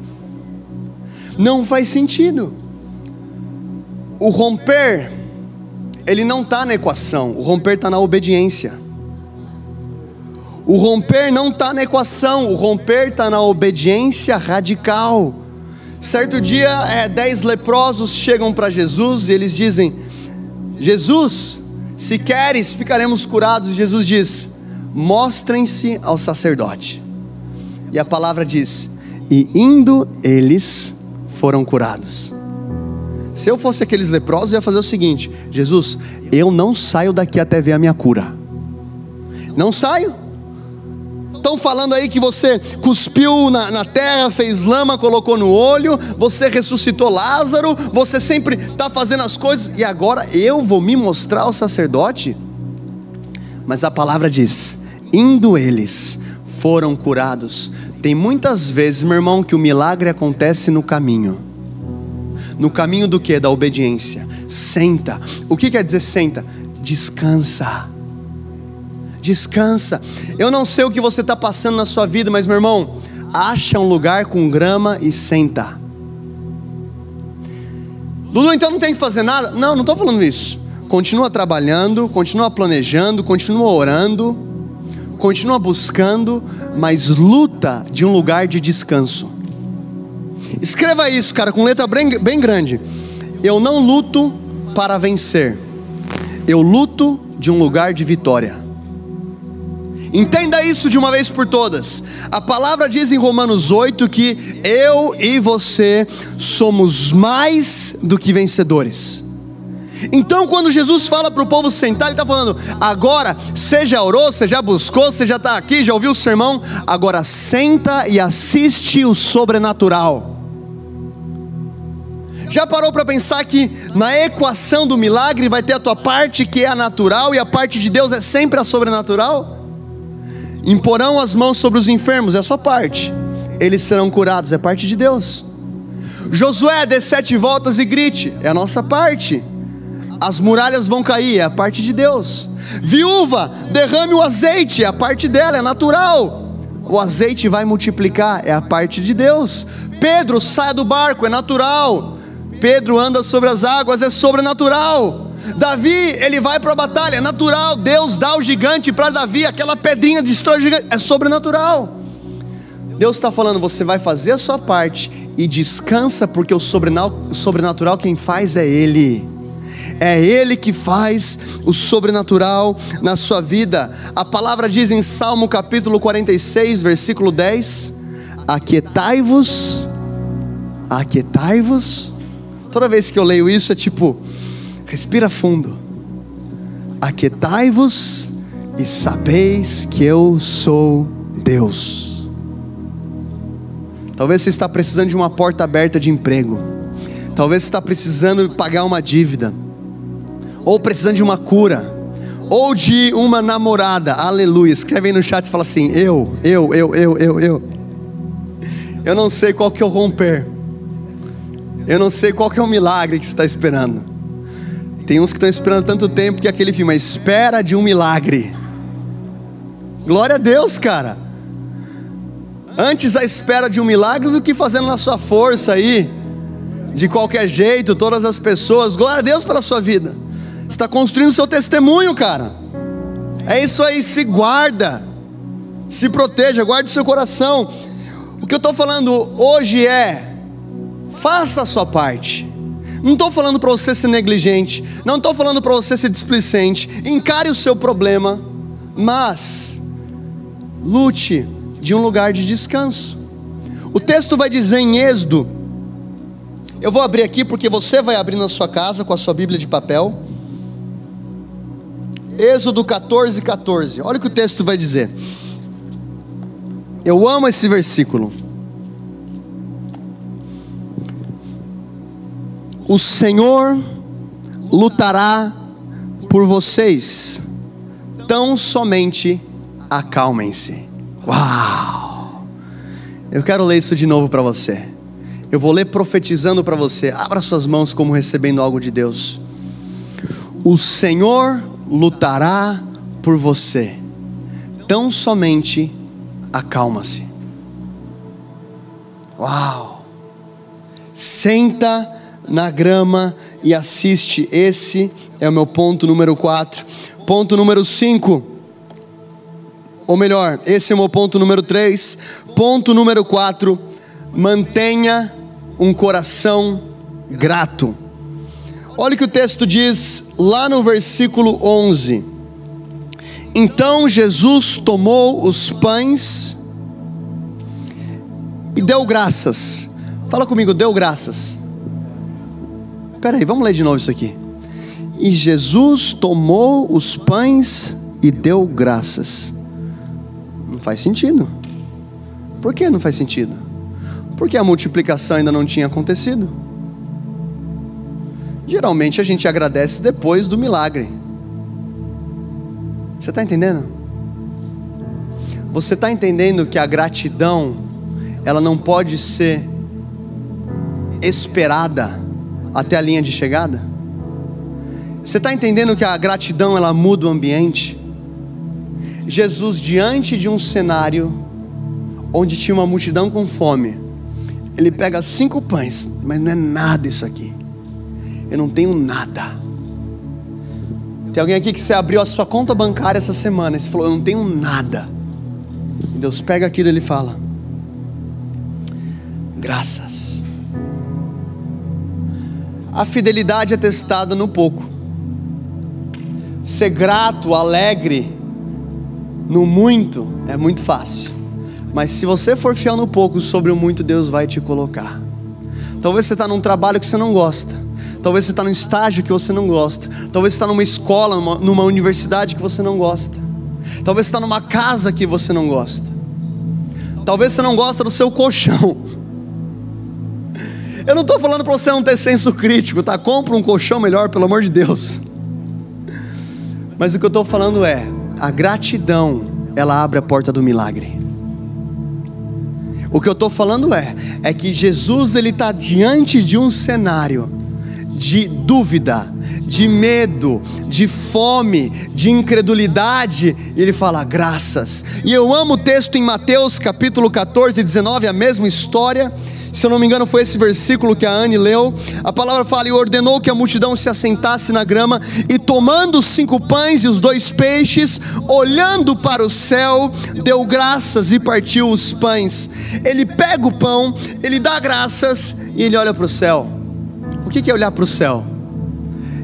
Não faz sentido. O romper, ele não está na equação, o romper está na obediência. O romper não está na equação, o romper está na obediência radical. Certo dia, é, dez leprosos chegam para Jesus e eles dizem: Jesus, se queres, ficaremos curados. Jesus diz: mostrem-se ao sacerdote. E a palavra diz: E indo eles foram curados. Se eu fosse aqueles leprosos, eu ia fazer o seguinte: Jesus, eu não saio daqui até ver a minha cura. Não saio. Estão falando aí que você cuspiu na, na, terra, fez lama, colocou no olho, você ressuscitou Lázaro, você sempre está fazendo as coisas, e agora eu vou me mostrar ao sacerdote? Mas a palavra diz: indo eles, foram curados. Tem muitas vezes, meu irmão, que o milagre acontece no caminho. No caminho do que? Da obediência. Senta. O que quer dizer senta? Descansa descansa. Eu não sei o que você está passando na sua vida, mas meu irmão, acha um lugar com grama e senta. Dudu, então não tem que fazer nada? Não, não estou falando isso. Continua trabalhando, continua planejando, continua orando, continua buscando, mas luta de um lugar de descanso. Escreva isso, cara, com letra bem, bem grande. Eu não luto para vencer, eu luto de um lugar de vitória. Entenda isso de uma vez por todas. A palavra diz em Romanos 8 que eu e você somos mais do que vencedores. Então, quando Jesus fala para o povo sentar, Ele está falando: agora, você já orou, você já buscou, você já está aqui, já ouviu o sermão, agora senta e assiste o sobrenatural. Já parou para pensar que na equação do milagre vai ter a tua parte que é a natural e a parte de Deus é sempre a sobrenatural? Imporão as mãos sobre os enfermos, é a sua parte. Eles serão curados, é parte de Deus. Josué, dê sete voltas e grite, é a nossa parte. As muralhas vão cair, é a parte de Deus. Viúva, derrame o azeite, é a parte dela, é natural. O azeite vai multiplicar, é a parte de Deus. Pedro, saia do barco, é natural. Pedro anda sobre as águas, é sobrenatural. Davi, ele vai para a batalha, é natural. Deus dá o gigante para Davi, aquela pedrinha destrói o gigante, é sobrenatural. Deus está falando, você vai fazer a sua parte e descansa, porque o sobrenatural quem faz é Ele. É Ele que faz o sobrenatural na sua vida. A palavra diz em Salmo capítulo 46, versículo 10: Aquietai-vos, aquietai-vos. Toda vez que eu leio isso é tipo, Respira fundo. Aquietai-vos e sabeis que eu sou Deus. Talvez você está precisando de uma porta aberta de emprego. Talvez você está precisando pagar uma dívida. Ou precisando de uma cura. Ou de uma namorada. Aleluia. Escreve aí no chat e fala assim: Eu, eu, eu, eu, eu, eu. Eu não sei qual que é o romper. Eu não sei qual que é o milagre que você está esperando. Tem uns que estão esperando tanto tempo que aquele filme, a espera de um milagre. Glória a Deus, cara. Antes a espera de um milagre do que fazendo na sua força aí, de qualquer jeito, todas as pessoas. Glória a Deus pela sua vida. Está construindo seu testemunho, cara. É isso aí, se guarda, se proteja, guarde seu coração. O que eu estou falando hoje é: faça a sua parte. Não estou falando para você ser negligente, não estou falando para você ser displicente. Encare o seu problema, mas lute de um lugar de descanso. O texto vai dizer em Êxodo, eu vou abrir aqui porque você vai abrir na sua casa com a sua Bíblia de papel. Êxodo 14, 14. Olha o que o texto vai dizer. Eu amo esse versículo. O Senhor lutará por vocês, tão somente acalmem-se. Uau! Eu quero ler isso de novo para você. Eu vou ler profetizando para você. Abra suas mãos como recebendo algo de Deus. O Senhor lutará por você. Tão somente acalma-se. Uau! Senta na grama e assiste. Esse é o meu ponto número 4. Ponto número 5. Ou melhor, esse é o meu ponto número 3. Ponto número 4. Mantenha um coração grato. Olha o que o texto diz lá no versículo 11. Então Jesus tomou os pães, e deu graças. Fala comigo, deu graças. Espera aí, vamos ler de novo isso aqui. E Jesus tomou os pães e deu graças. Não faz sentido. Por que não faz sentido? Porque a multiplicação ainda não tinha acontecido. Geralmente a gente agradece depois do milagre. Você está entendendo? Você está entendendo que a gratidão, ela não pode ser esperada até a linha de chegada? Você está entendendo que a gratidão ela muda o ambiente? Jesus, diante de um cenário onde tinha uma multidão com fome, ele pega cinco pães, mas não é nada isso aqui. Eu não tenho nada. Tem alguém aqui que você abriu a sua conta bancária essa semana e você falou: Eu não tenho nada. E Deus pega aquilo e ele fala: Graças. A fidelidade é testada no pouco. Ser grato, alegre, no muito é muito fácil. Mas se você for fiel no pouco, sobre o muito Deus vai te colocar. Talvez você está num trabalho que você não gosta. Talvez você está num estágio que você não gosta. Talvez você está numa escola, numa, numa universidade que você não gosta. Talvez você está numa casa que você não gosta. Talvez você não gosta do seu colchão. Eu não estou falando para você não ter senso crítico, tá? Compra um colchão melhor, pelo amor de Deus. Mas o que eu estou falando é, a gratidão, ela abre a porta do milagre. O que eu estou falando é, é que Jesus ele está diante de um cenário de dúvida, de medo, de fome, de incredulidade, e ele fala graças. E eu amo o texto em Mateus capítulo 14, 19, a mesma história. Se eu não me engano, foi esse versículo que a Anne leu. A palavra fala: E ordenou que a multidão se assentasse na grama, e tomando os cinco pães e os dois peixes, olhando para o céu, deu graças e partiu os pães. Ele pega o pão, ele dá graças e ele olha para o céu. O que é olhar para o céu?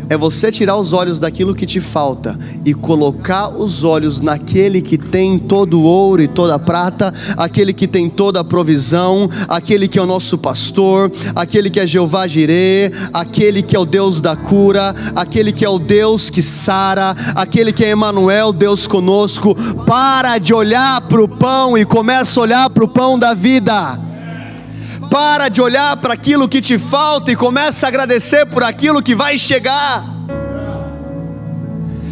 É você tirar os olhos daquilo que te falta e colocar os olhos naquele que tem todo o ouro e toda a prata, aquele que tem toda a provisão, aquele que é o nosso pastor, aquele que é Jeová Jireh, aquele que é o Deus da cura, aquele que é o Deus que sara, aquele que é Emanuel, Deus conosco. Para de olhar para o pão e começa a olhar para o pão da vida. Para de olhar para aquilo que te falta e começa a agradecer por aquilo que vai chegar.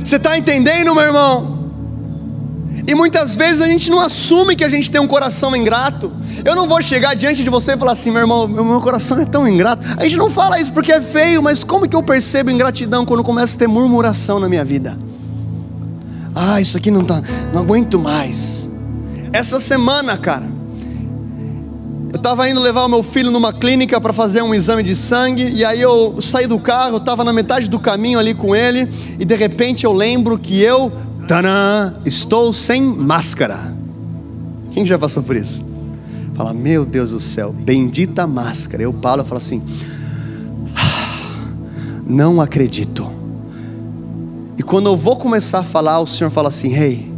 Você está entendendo, meu irmão? E muitas vezes a gente não assume que a gente tem um coração ingrato. Eu não vou chegar diante de você e falar assim, meu irmão, meu, coração é tão ingrato. A gente não fala isso porque é feio, mas como que eu percebo ingratidão quando começa a ter murmuração na minha vida? Ah, isso aqui não tá, não aguento mais. Essa semana, cara, eu estava indo levar o meu filho numa clínica para fazer um exame de sangue, e aí eu saí do carro, estava na metade do caminho ali com ele, e de repente eu lembro que eu, tanã, estou sem máscara. Quem já passou por isso? Fala, meu Deus do céu, bendita máscara. Eu paro e falo assim, ah, não acredito. E quando eu vou começar a falar, o Senhor fala assim: Rei, hey,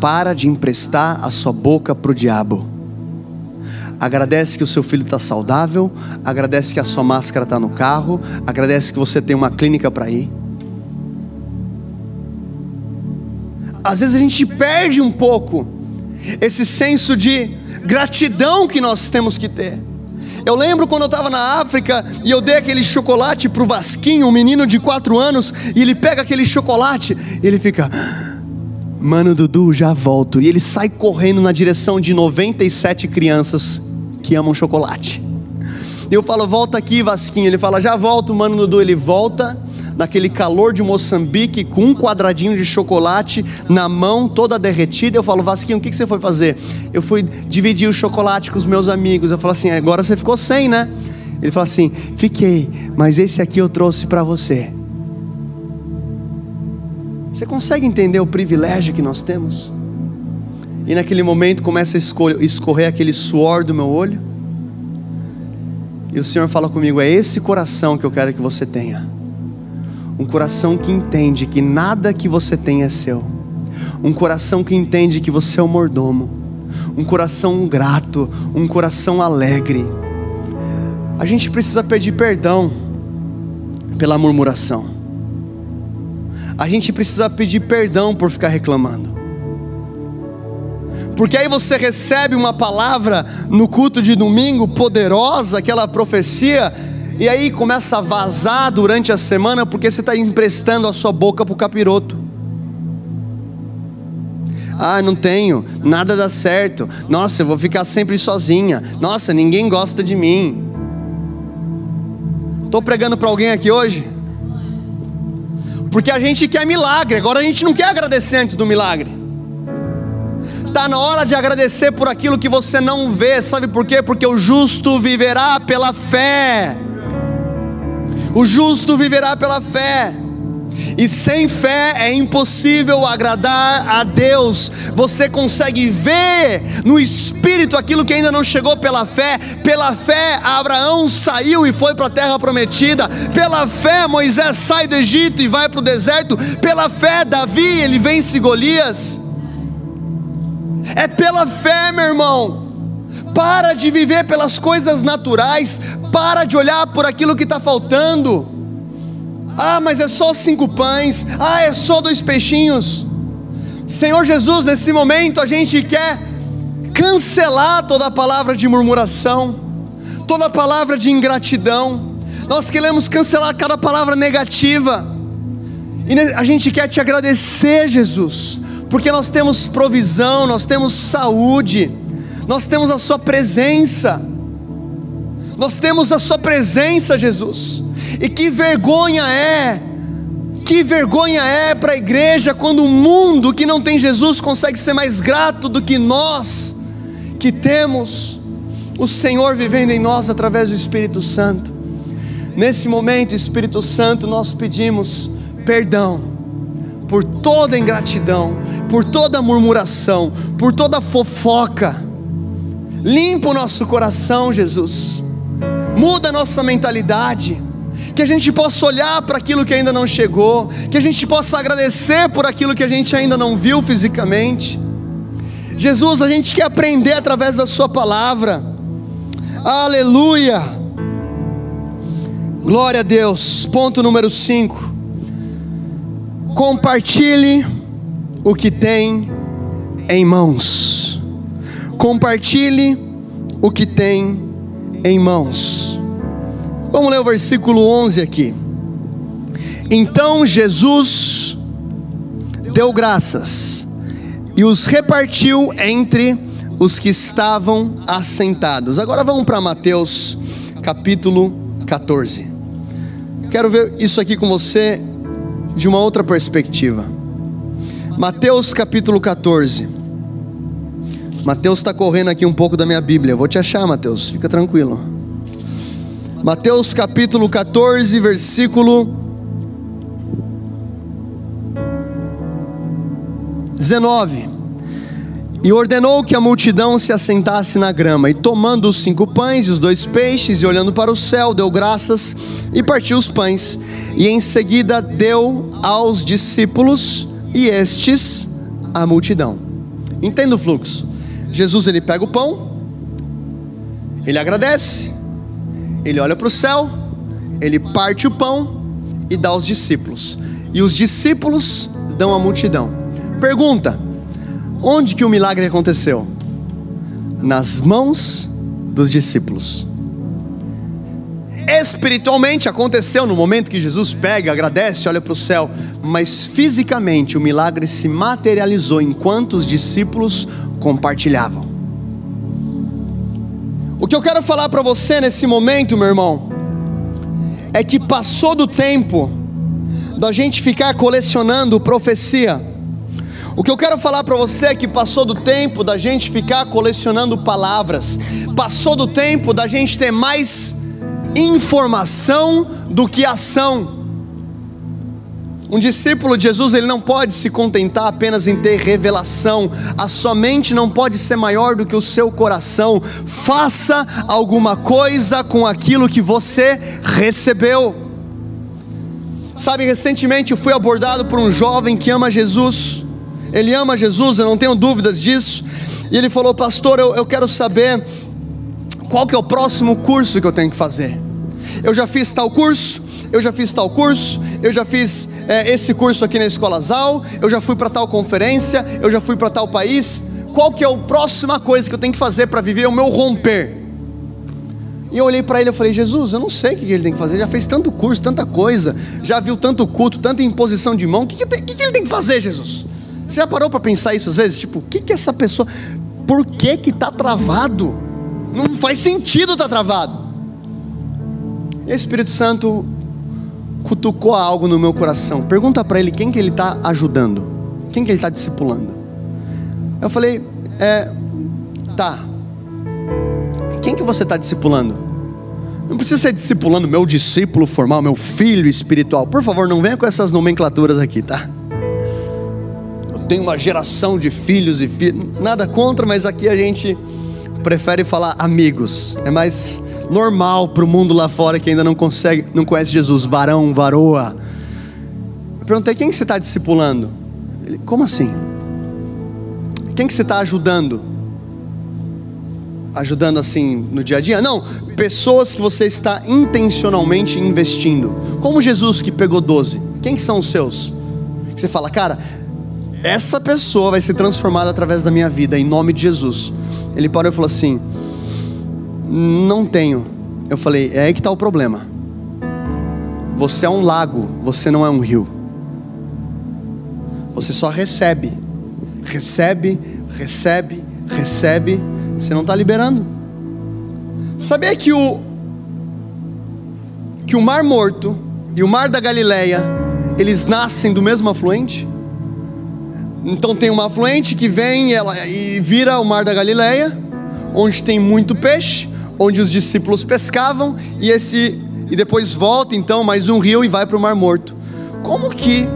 para de emprestar a sua boca para o diabo agradece que o seu filho está saudável, agradece que a sua máscara está no carro, agradece que você tem uma clínica para ir. Às vezes a gente perde um pouco esse senso de gratidão que nós temos que ter. Eu lembro quando eu estava na África e eu dei aquele chocolate para o Vasquinho, um menino de 4 anos, e ele pega aquele chocolate e ele fica. Mano, Dudu, já volto. E ele sai correndo na direção de 97 crianças que amam chocolate. Eu falo, volta aqui, Vasquinho. Ele fala, já volto, mano Dudu. Ele volta naquele calor de Moçambique com um quadradinho de chocolate na mão, toda derretida. Eu falo, Vasquinho, o que você foi fazer? Eu fui dividir o chocolate com os meus amigos. Eu falo assim, agora você ficou sem, né? Ele fala assim, fiquei, mas esse aqui eu trouxe para você. Você consegue entender o privilégio que nós temos? E naquele momento começa a escorrer aquele suor do meu olho. E o Senhor fala comigo: é esse coração que eu quero que você tenha. Um coração que entende que nada que você tem é seu. Um coração que entende que você é o mordomo. um coração grato, um coração alegre. A gente precisa pedir perdão pela murmuração. A gente precisa pedir perdão por ficar reclamando. Porque aí você recebe uma palavra no culto de domingo poderosa, aquela profecia, e aí começa a vazar durante a semana porque você está emprestando a sua boca para o capiroto. Ah, não tenho, nada dá certo. Nossa, eu vou ficar sempre sozinha. Nossa, ninguém gosta de mim. Estou pregando para alguém aqui hoje? Porque a gente quer milagre, agora a gente não quer agradecer antes do milagre. Está na hora de agradecer por aquilo que você não vê, sabe por quê? Porque o justo viverá pela fé. O justo viverá pela fé. E sem fé é impossível agradar a Deus. Você consegue ver no espírito aquilo que ainda não chegou pela fé. Pela fé, Abraão saiu e foi para a terra prometida. Pela fé, Moisés sai do Egito e vai para o deserto. Pela fé, Davi, ele vence Golias. É pela fé, meu irmão. Para de viver pelas coisas naturais. Para de olhar por aquilo que está faltando. Ah, mas é só cinco pães. Ah, é só dois peixinhos. Senhor Jesus, nesse momento a gente quer cancelar toda a palavra de murmuração, toda a palavra de ingratidão. Nós queremos cancelar cada palavra negativa. E a gente quer te agradecer, Jesus, porque nós temos provisão, nós temos saúde, nós temos a Sua presença. Nós temos a Sua presença, Jesus. E que vergonha é, que vergonha é para a igreja quando o mundo que não tem Jesus consegue ser mais grato do que nós, que temos o Senhor vivendo em nós através do Espírito Santo. Nesse momento, Espírito Santo, nós pedimos perdão por toda ingratidão, por toda murmuração, por toda fofoca. Limpa o nosso coração, Jesus. Muda a nossa mentalidade que a gente possa olhar para aquilo que ainda não chegou, que a gente possa agradecer por aquilo que a gente ainda não viu fisicamente. Jesus, a gente quer aprender através da Sua palavra, aleluia, glória a Deus. Ponto número 5: compartilhe o que tem em mãos, compartilhe o que tem em mãos. Vamos ler o versículo 11 aqui. Então Jesus deu graças e os repartiu entre os que estavam assentados. Agora vamos para Mateus capítulo 14. Quero ver isso aqui com você de uma outra perspectiva. Mateus capítulo 14. Mateus está correndo aqui um pouco da minha Bíblia. Vou te achar, Mateus. Fica tranquilo. Mateus capítulo 14, versículo 19. E ordenou que a multidão se assentasse na grama, e tomando os cinco pães e os dois peixes, e olhando para o céu, deu graças e partiu os pães, e em seguida deu aos discípulos, e estes a multidão. Entenda o fluxo. Jesus ele pega o pão, ele agradece, ele olha para o céu, ele parte o pão e dá aos discípulos. E os discípulos dão à multidão. Pergunta: onde que o milagre aconteceu? Nas mãos dos discípulos. Espiritualmente aconteceu no momento que Jesus pega, agradece, olha para o céu, mas fisicamente o milagre se materializou enquanto os discípulos compartilhavam. O que eu quero falar para você nesse momento, meu irmão, é que passou do tempo da gente ficar colecionando profecia. O que eu quero falar para você é que passou do tempo da gente ficar colecionando palavras, passou do tempo da gente ter mais informação do que ação. Um discípulo de Jesus, ele não pode se contentar apenas em ter revelação. A sua mente não pode ser maior do que o seu coração. Faça alguma coisa com aquilo que você recebeu. Sabe, recentemente eu fui abordado por um jovem que ama Jesus. Ele ama Jesus, eu não tenho dúvidas disso. E ele falou: Pastor, eu, eu quero saber qual que é o próximo curso que eu tenho que fazer. Eu já fiz tal curso, eu já fiz tal curso, eu já fiz é, esse curso aqui na Escola Zal, eu já fui para tal conferência, eu já fui para tal país. Qual que é a próxima coisa que eu tenho que fazer para viver o meu romper? E eu olhei para ele e falei, Jesus, eu não sei o que ele tem que fazer, ele já fez tanto curso, tanta coisa, já viu tanto culto, tanta imposição de mão, o que, que, que, que ele tem que fazer, Jesus? Você já parou para pensar isso às vezes? Tipo, o que, que essa pessoa, por que que está travado? Não faz sentido estar tá travado. E o Espírito Santo cutucou algo no meu coração. Pergunta para ele quem que ele está ajudando, quem que ele está discipulando. Eu falei, é, tá. Quem que você está discipulando? Não precisa ser discipulando meu discípulo formal, meu filho espiritual. Por favor, não venha com essas nomenclaturas aqui, tá? Eu tenho uma geração de filhos e filhos. Nada contra, mas aqui a gente prefere falar amigos. É mais normal para o mundo lá fora que ainda não consegue, não conhece Jesus, varão, varoa. Eu perguntei quem que você está discipulando? Ele, como assim? Quem que você está ajudando? Ajudando assim no dia a dia? Não, pessoas que você está intencionalmente investindo. Como Jesus que pegou 12. Quem que são os seus? Você fala, cara, essa pessoa vai ser transformada através da minha vida, em nome de Jesus. Ele parou e falou assim: não tenho. Eu falei: É aí que está o problema. Você é um lago, você não é um rio. Você só recebe, recebe, recebe, recebe. Você não está liberando. Sabia que o que o Mar Morto e o Mar da Galileia eles nascem do mesmo afluente? Então tem uma afluente que vem ela, e vira o Mar da Galileia, onde tem muito peixe, onde os discípulos pescavam e esse e depois volta então mais um rio e vai para o Mar Morto. Como que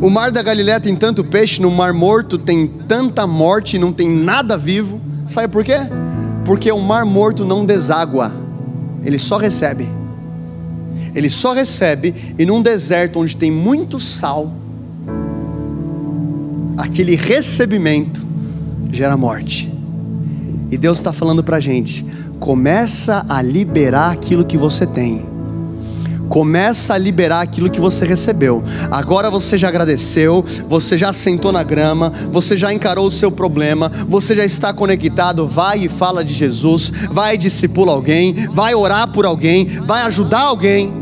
o Mar da Galileia tem tanto peixe, no Mar Morto tem tanta morte não tem nada vivo? Sabe por quê? Porque o Mar Morto não deságua, ele só recebe. Ele só recebe e num deserto onde tem muito sal, aquele recebimento gera morte. E Deus está falando para a gente: começa a liberar aquilo que você tem. Começa a liberar aquilo que você recebeu. Agora você já agradeceu, você já sentou na grama, você já encarou o seu problema, você já está conectado. Vai e fala de Jesus, vai e discipula alguém, vai orar por alguém, vai ajudar alguém.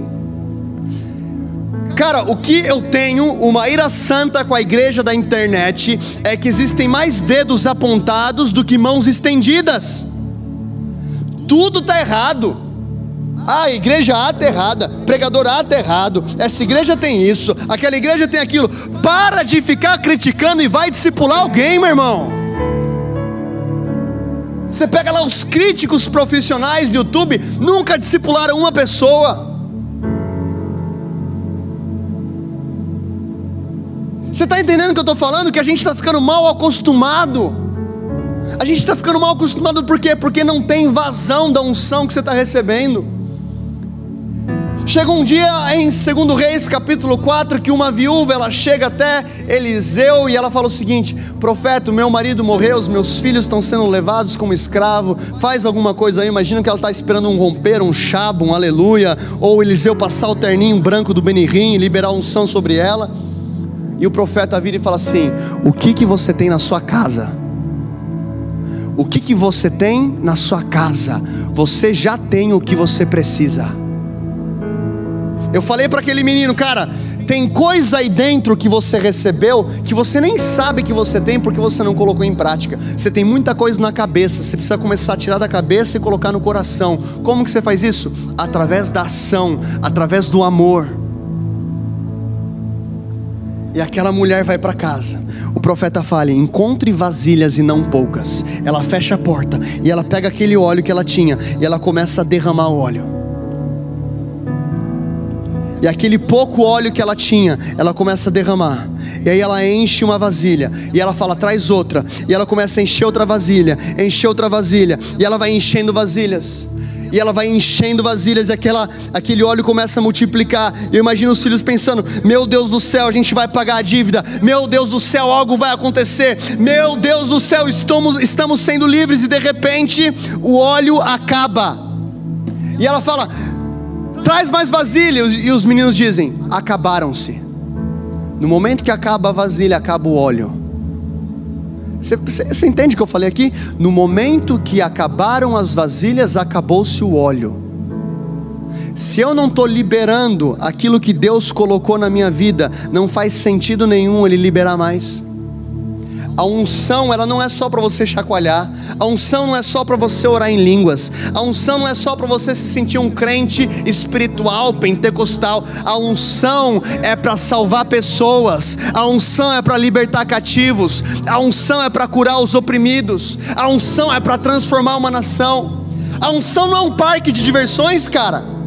Cara, o que eu tenho, uma ira santa com a igreja da internet, é que existem mais dedos apontados do que mãos estendidas. Tudo está errado. Ah, a igreja A está errada, pregador A está errado, essa igreja tem isso, aquela igreja tem aquilo. Para de ficar criticando e vai discipular alguém, meu irmão. Você pega lá os críticos profissionais do YouTube, nunca discipularam uma pessoa. Você está entendendo o que eu estou falando? Que a gente está ficando mal acostumado. A gente está ficando mal acostumado por quê? Porque não tem vazão da unção que você está recebendo. Chega um dia em 2 Reis capítulo 4 que uma viúva ela chega até Eliseu e ela fala o seguinte: Profeta, meu marido morreu, os meus filhos estão sendo levados como escravo, faz alguma coisa aí. Imagina que ela está esperando um romper, um chabo, um aleluia, ou Eliseu passar o terninho branco do Benihim e liberar unção sobre ela. E o profeta vira e fala assim: O que que você tem na sua casa? O que que você tem na sua casa? Você já tem o que você precisa. Eu falei para aquele menino, cara, tem coisa aí dentro que você recebeu que você nem sabe que você tem porque você não colocou em prática. Você tem muita coisa na cabeça, você precisa começar a tirar da cabeça e colocar no coração. Como que você faz isso? Através da ação, através do amor. E aquela mulher vai para casa. O profeta fala: encontre vasilhas e não poucas. Ela fecha a porta e ela pega aquele óleo que ela tinha e ela começa a derramar o óleo. E aquele pouco óleo que ela tinha, ela começa a derramar. E aí ela enche uma vasilha. E ela fala: traz outra. E ela começa a encher outra vasilha, encher outra vasilha. E ela vai enchendo vasilhas. E ela vai enchendo vasilhas e aquela, aquele óleo começa a multiplicar. Eu imagino os filhos pensando: Meu Deus do céu, a gente vai pagar a dívida. Meu Deus do céu, algo vai acontecer. Meu Deus do céu, estamos, estamos sendo livres e de repente o óleo acaba. E ela fala: Traz mais vasilha. E os meninos dizem: Acabaram-se. No momento que acaba a vasilha, acaba o óleo. Você, você, entende o que eu falei aqui? No momento que acabaram as vasilhas, acabou-se o óleo. Se eu não estou liberando aquilo que Deus colocou na minha vida, não faz sentido nenhum Ele liberar mais. A unção, ela não é só para você chacoalhar. A unção não é só para você orar em línguas. A unção não é só para você se sentir um crente espiritual, pentecostal. A unção é para salvar pessoas. A unção é para libertar cativos. A unção é para curar os oprimidos. A unção é para transformar uma nação. A unção não é um parque de diversões, cara.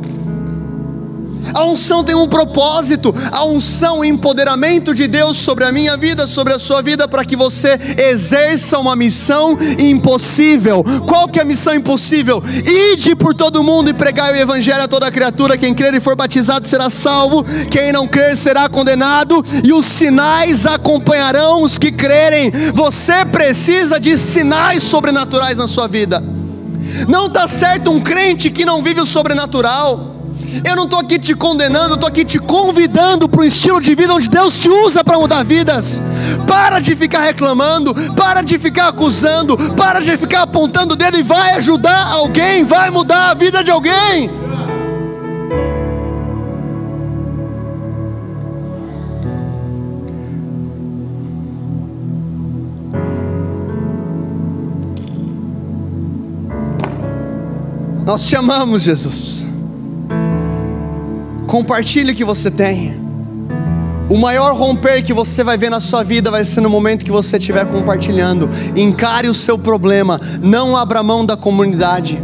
A unção tem um propósito, a unção, o empoderamento de Deus sobre a minha vida, sobre a sua vida, para que você exerça uma missão impossível. Qual que é a missão impossível? Ide por todo mundo e pregai o evangelho a toda criatura. Quem crer e for batizado será salvo, quem não crer será condenado, e os sinais acompanharão os que crerem. Você precisa de sinais sobrenaturais na sua vida. Não está certo um crente que não vive o sobrenatural. Eu não estou aqui te condenando, estou aqui te convidando para um estilo de vida onde Deus te usa para mudar vidas. Para de ficar reclamando, para de ficar acusando, para de ficar apontando o dedo e vai ajudar alguém, vai mudar a vida de alguém. Nós te amamos, Jesus. Compartilhe o que você tem. O maior romper que você vai ver na sua vida vai ser no momento que você estiver compartilhando. Encare o seu problema, não abra mão da comunidade.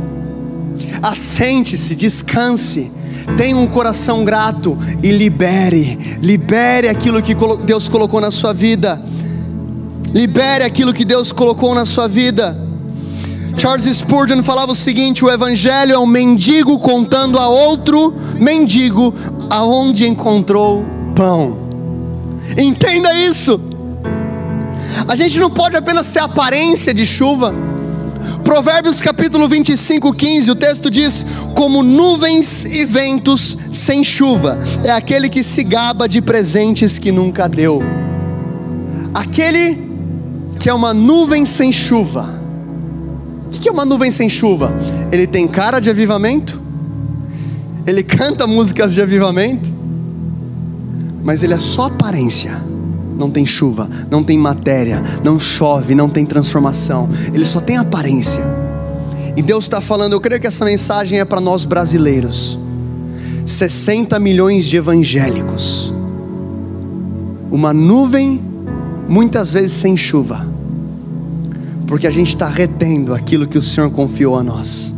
Assente-se, descanse, tenha um coração grato e libere. Libere aquilo que Deus colocou na sua vida. Libere aquilo que Deus colocou na sua vida. Charles Spurgeon falava o seguinte: o evangelho é um mendigo contando a outro mendigo aonde encontrou pão. Entenda isso. A gente não pode apenas ter aparência de chuva. Provérbios capítulo 25, 15, o texto diz: Como nuvens e ventos sem chuva, é aquele que se gaba de presentes que nunca deu. Aquele que é uma nuvem sem chuva o que é uma nuvem sem chuva? Ele tem cara de avivamento, ele canta músicas de avivamento, mas ele é só aparência. Não tem chuva, não tem matéria, não chove, não tem transformação, ele só tem aparência. E Deus está falando, eu creio que essa mensagem é para nós brasileiros. 60 milhões de evangélicos, uma nuvem, muitas vezes sem chuva porque a gente está retendo aquilo que o Senhor confiou a nós.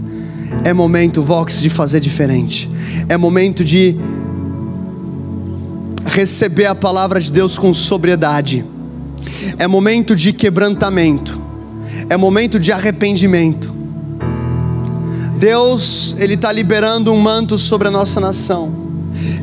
É momento, Vox, de fazer diferente. É momento de receber a palavra de Deus com sobriedade. É momento de quebrantamento. É momento de arrependimento. Deus, Ele está liberando um manto sobre a nossa nação.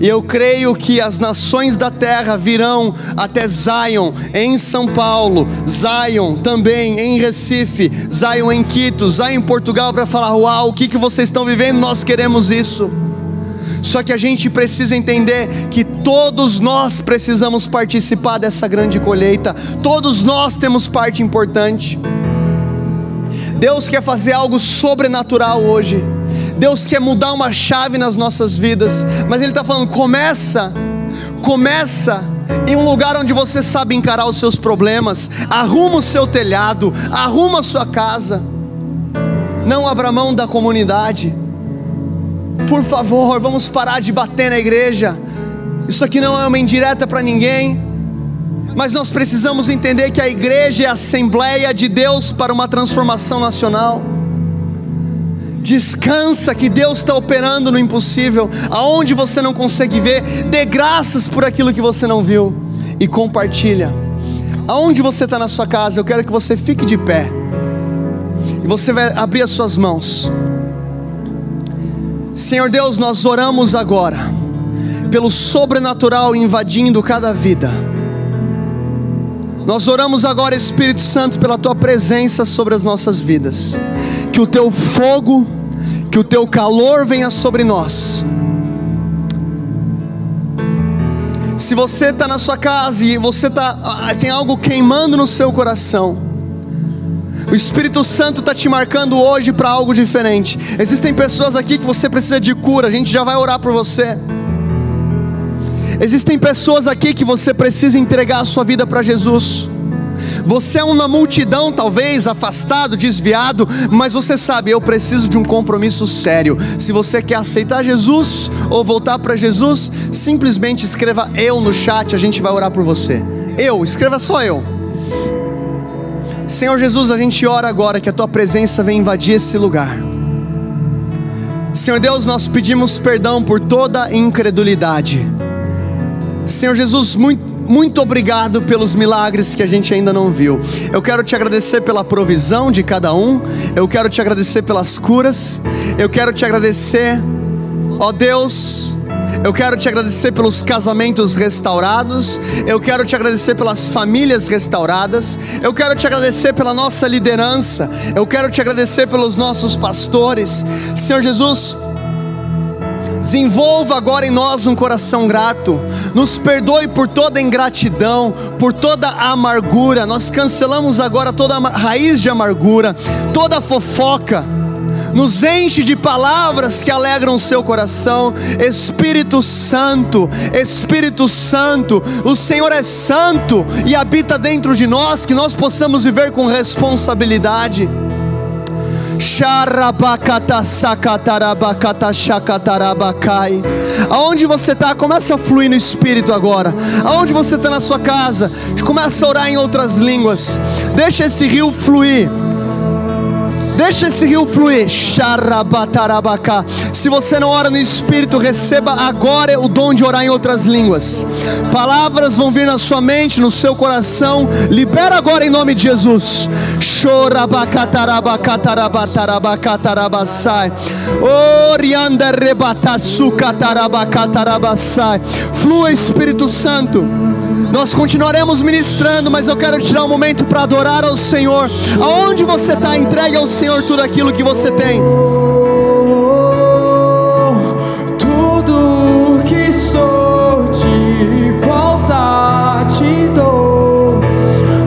E eu creio que as nações da terra virão até Zion, em São Paulo, Zion também em Recife, Zion em Quito, Zion em Portugal, para falar: Uau, o que, que vocês estão vivendo? Nós queremos isso. Só que a gente precisa entender que todos nós precisamos participar dessa grande colheita, todos nós temos parte importante. Deus quer fazer algo sobrenatural hoje. Deus quer mudar uma chave nas nossas vidas, mas Ele está falando: começa, começa em um lugar onde você sabe encarar os seus problemas, arruma o seu telhado, arruma a sua casa, não abra mão da comunidade. Por favor, vamos parar de bater na igreja. Isso aqui não é uma indireta para ninguém, mas nós precisamos entender que a igreja é a assembleia de Deus para uma transformação nacional. Descansa que Deus está operando no impossível, aonde você não consegue ver, dê graças por aquilo que você não viu e compartilha. Aonde você está na sua casa, eu quero que você fique de pé e você vai abrir as suas mãos. Senhor Deus, nós oramos agora pelo sobrenatural invadindo cada vida. Nós oramos agora, Espírito Santo, pela tua presença sobre as nossas vidas. Que o teu fogo, que o teu calor venha sobre nós. Se você está na sua casa e você tá, ah, tem algo queimando no seu coração, o Espírito Santo está te marcando hoje para algo diferente. Existem pessoas aqui que você precisa de cura, a gente já vai orar por você. Existem pessoas aqui que você precisa entregar a sua vida para Jesus. Você é uma multidão, talvez afastado, desviado, mas você sabe, eu preciso de um compromisso sério. Se você quer aceitar Jesus ou voltar para Jesus, simplesmente escreva eu no chat, a gente vai orar por você. Eu, escreva só eu. Senhor Jesus, a gente ora agora que a tua presença venha invadir esse lugar. Senhor Deus, nós pedimos perdão por toda incredulidade Senhor Jesus, muito, muito obrigado pelos milagres que a gente ainda não viu. Eu quero te agradecer pela provisão de cada um, eu quero te agradecer pelas curas, eu quero te agradecer, ó Deus. Eu quero te agradecer pelos casamentos restaurados. Eu quero te agradecer pelas famílias restauradas. Eu quero te agradecer pela nossa liderança. Eu quero te agradecer pelos nossos pastores. Senhor Jesus, Desenvolva agora em nós um coração grato. Nos perdoe por toda ingratidão, por toda amargura. Nós cancelamos agora toda raiz de amargura, toda fofoca. Nos enche de palavras que alegram o seu coração. Espírito Santo, Espírito Santo, o Senhor é santo e habita dentro de nós, que nós possamos viver com responsabilidade. Aonde você está, começa a fluir no Espírito agora. Aonde você está na sua casa, começa a orar em outras línguas. Deixa esse rio fluir. Deixa esse rio fluir. Se você não ora no Espírito, receba agora o dom de orar em outras línguas. Palavras vão vir na sua mente, no seu coração. Libera agora em nome de Jesus. Flua Espírito Santo. Nós continuaremos ministrando, mas eu quero tirar um momento para adorar ao Senhor. Aonde você está, entregue ao Senhor tudo aquilo que você tem. vontade dou,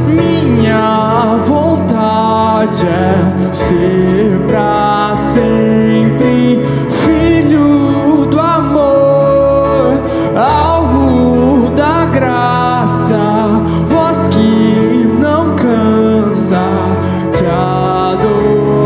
minha vontade é ser pra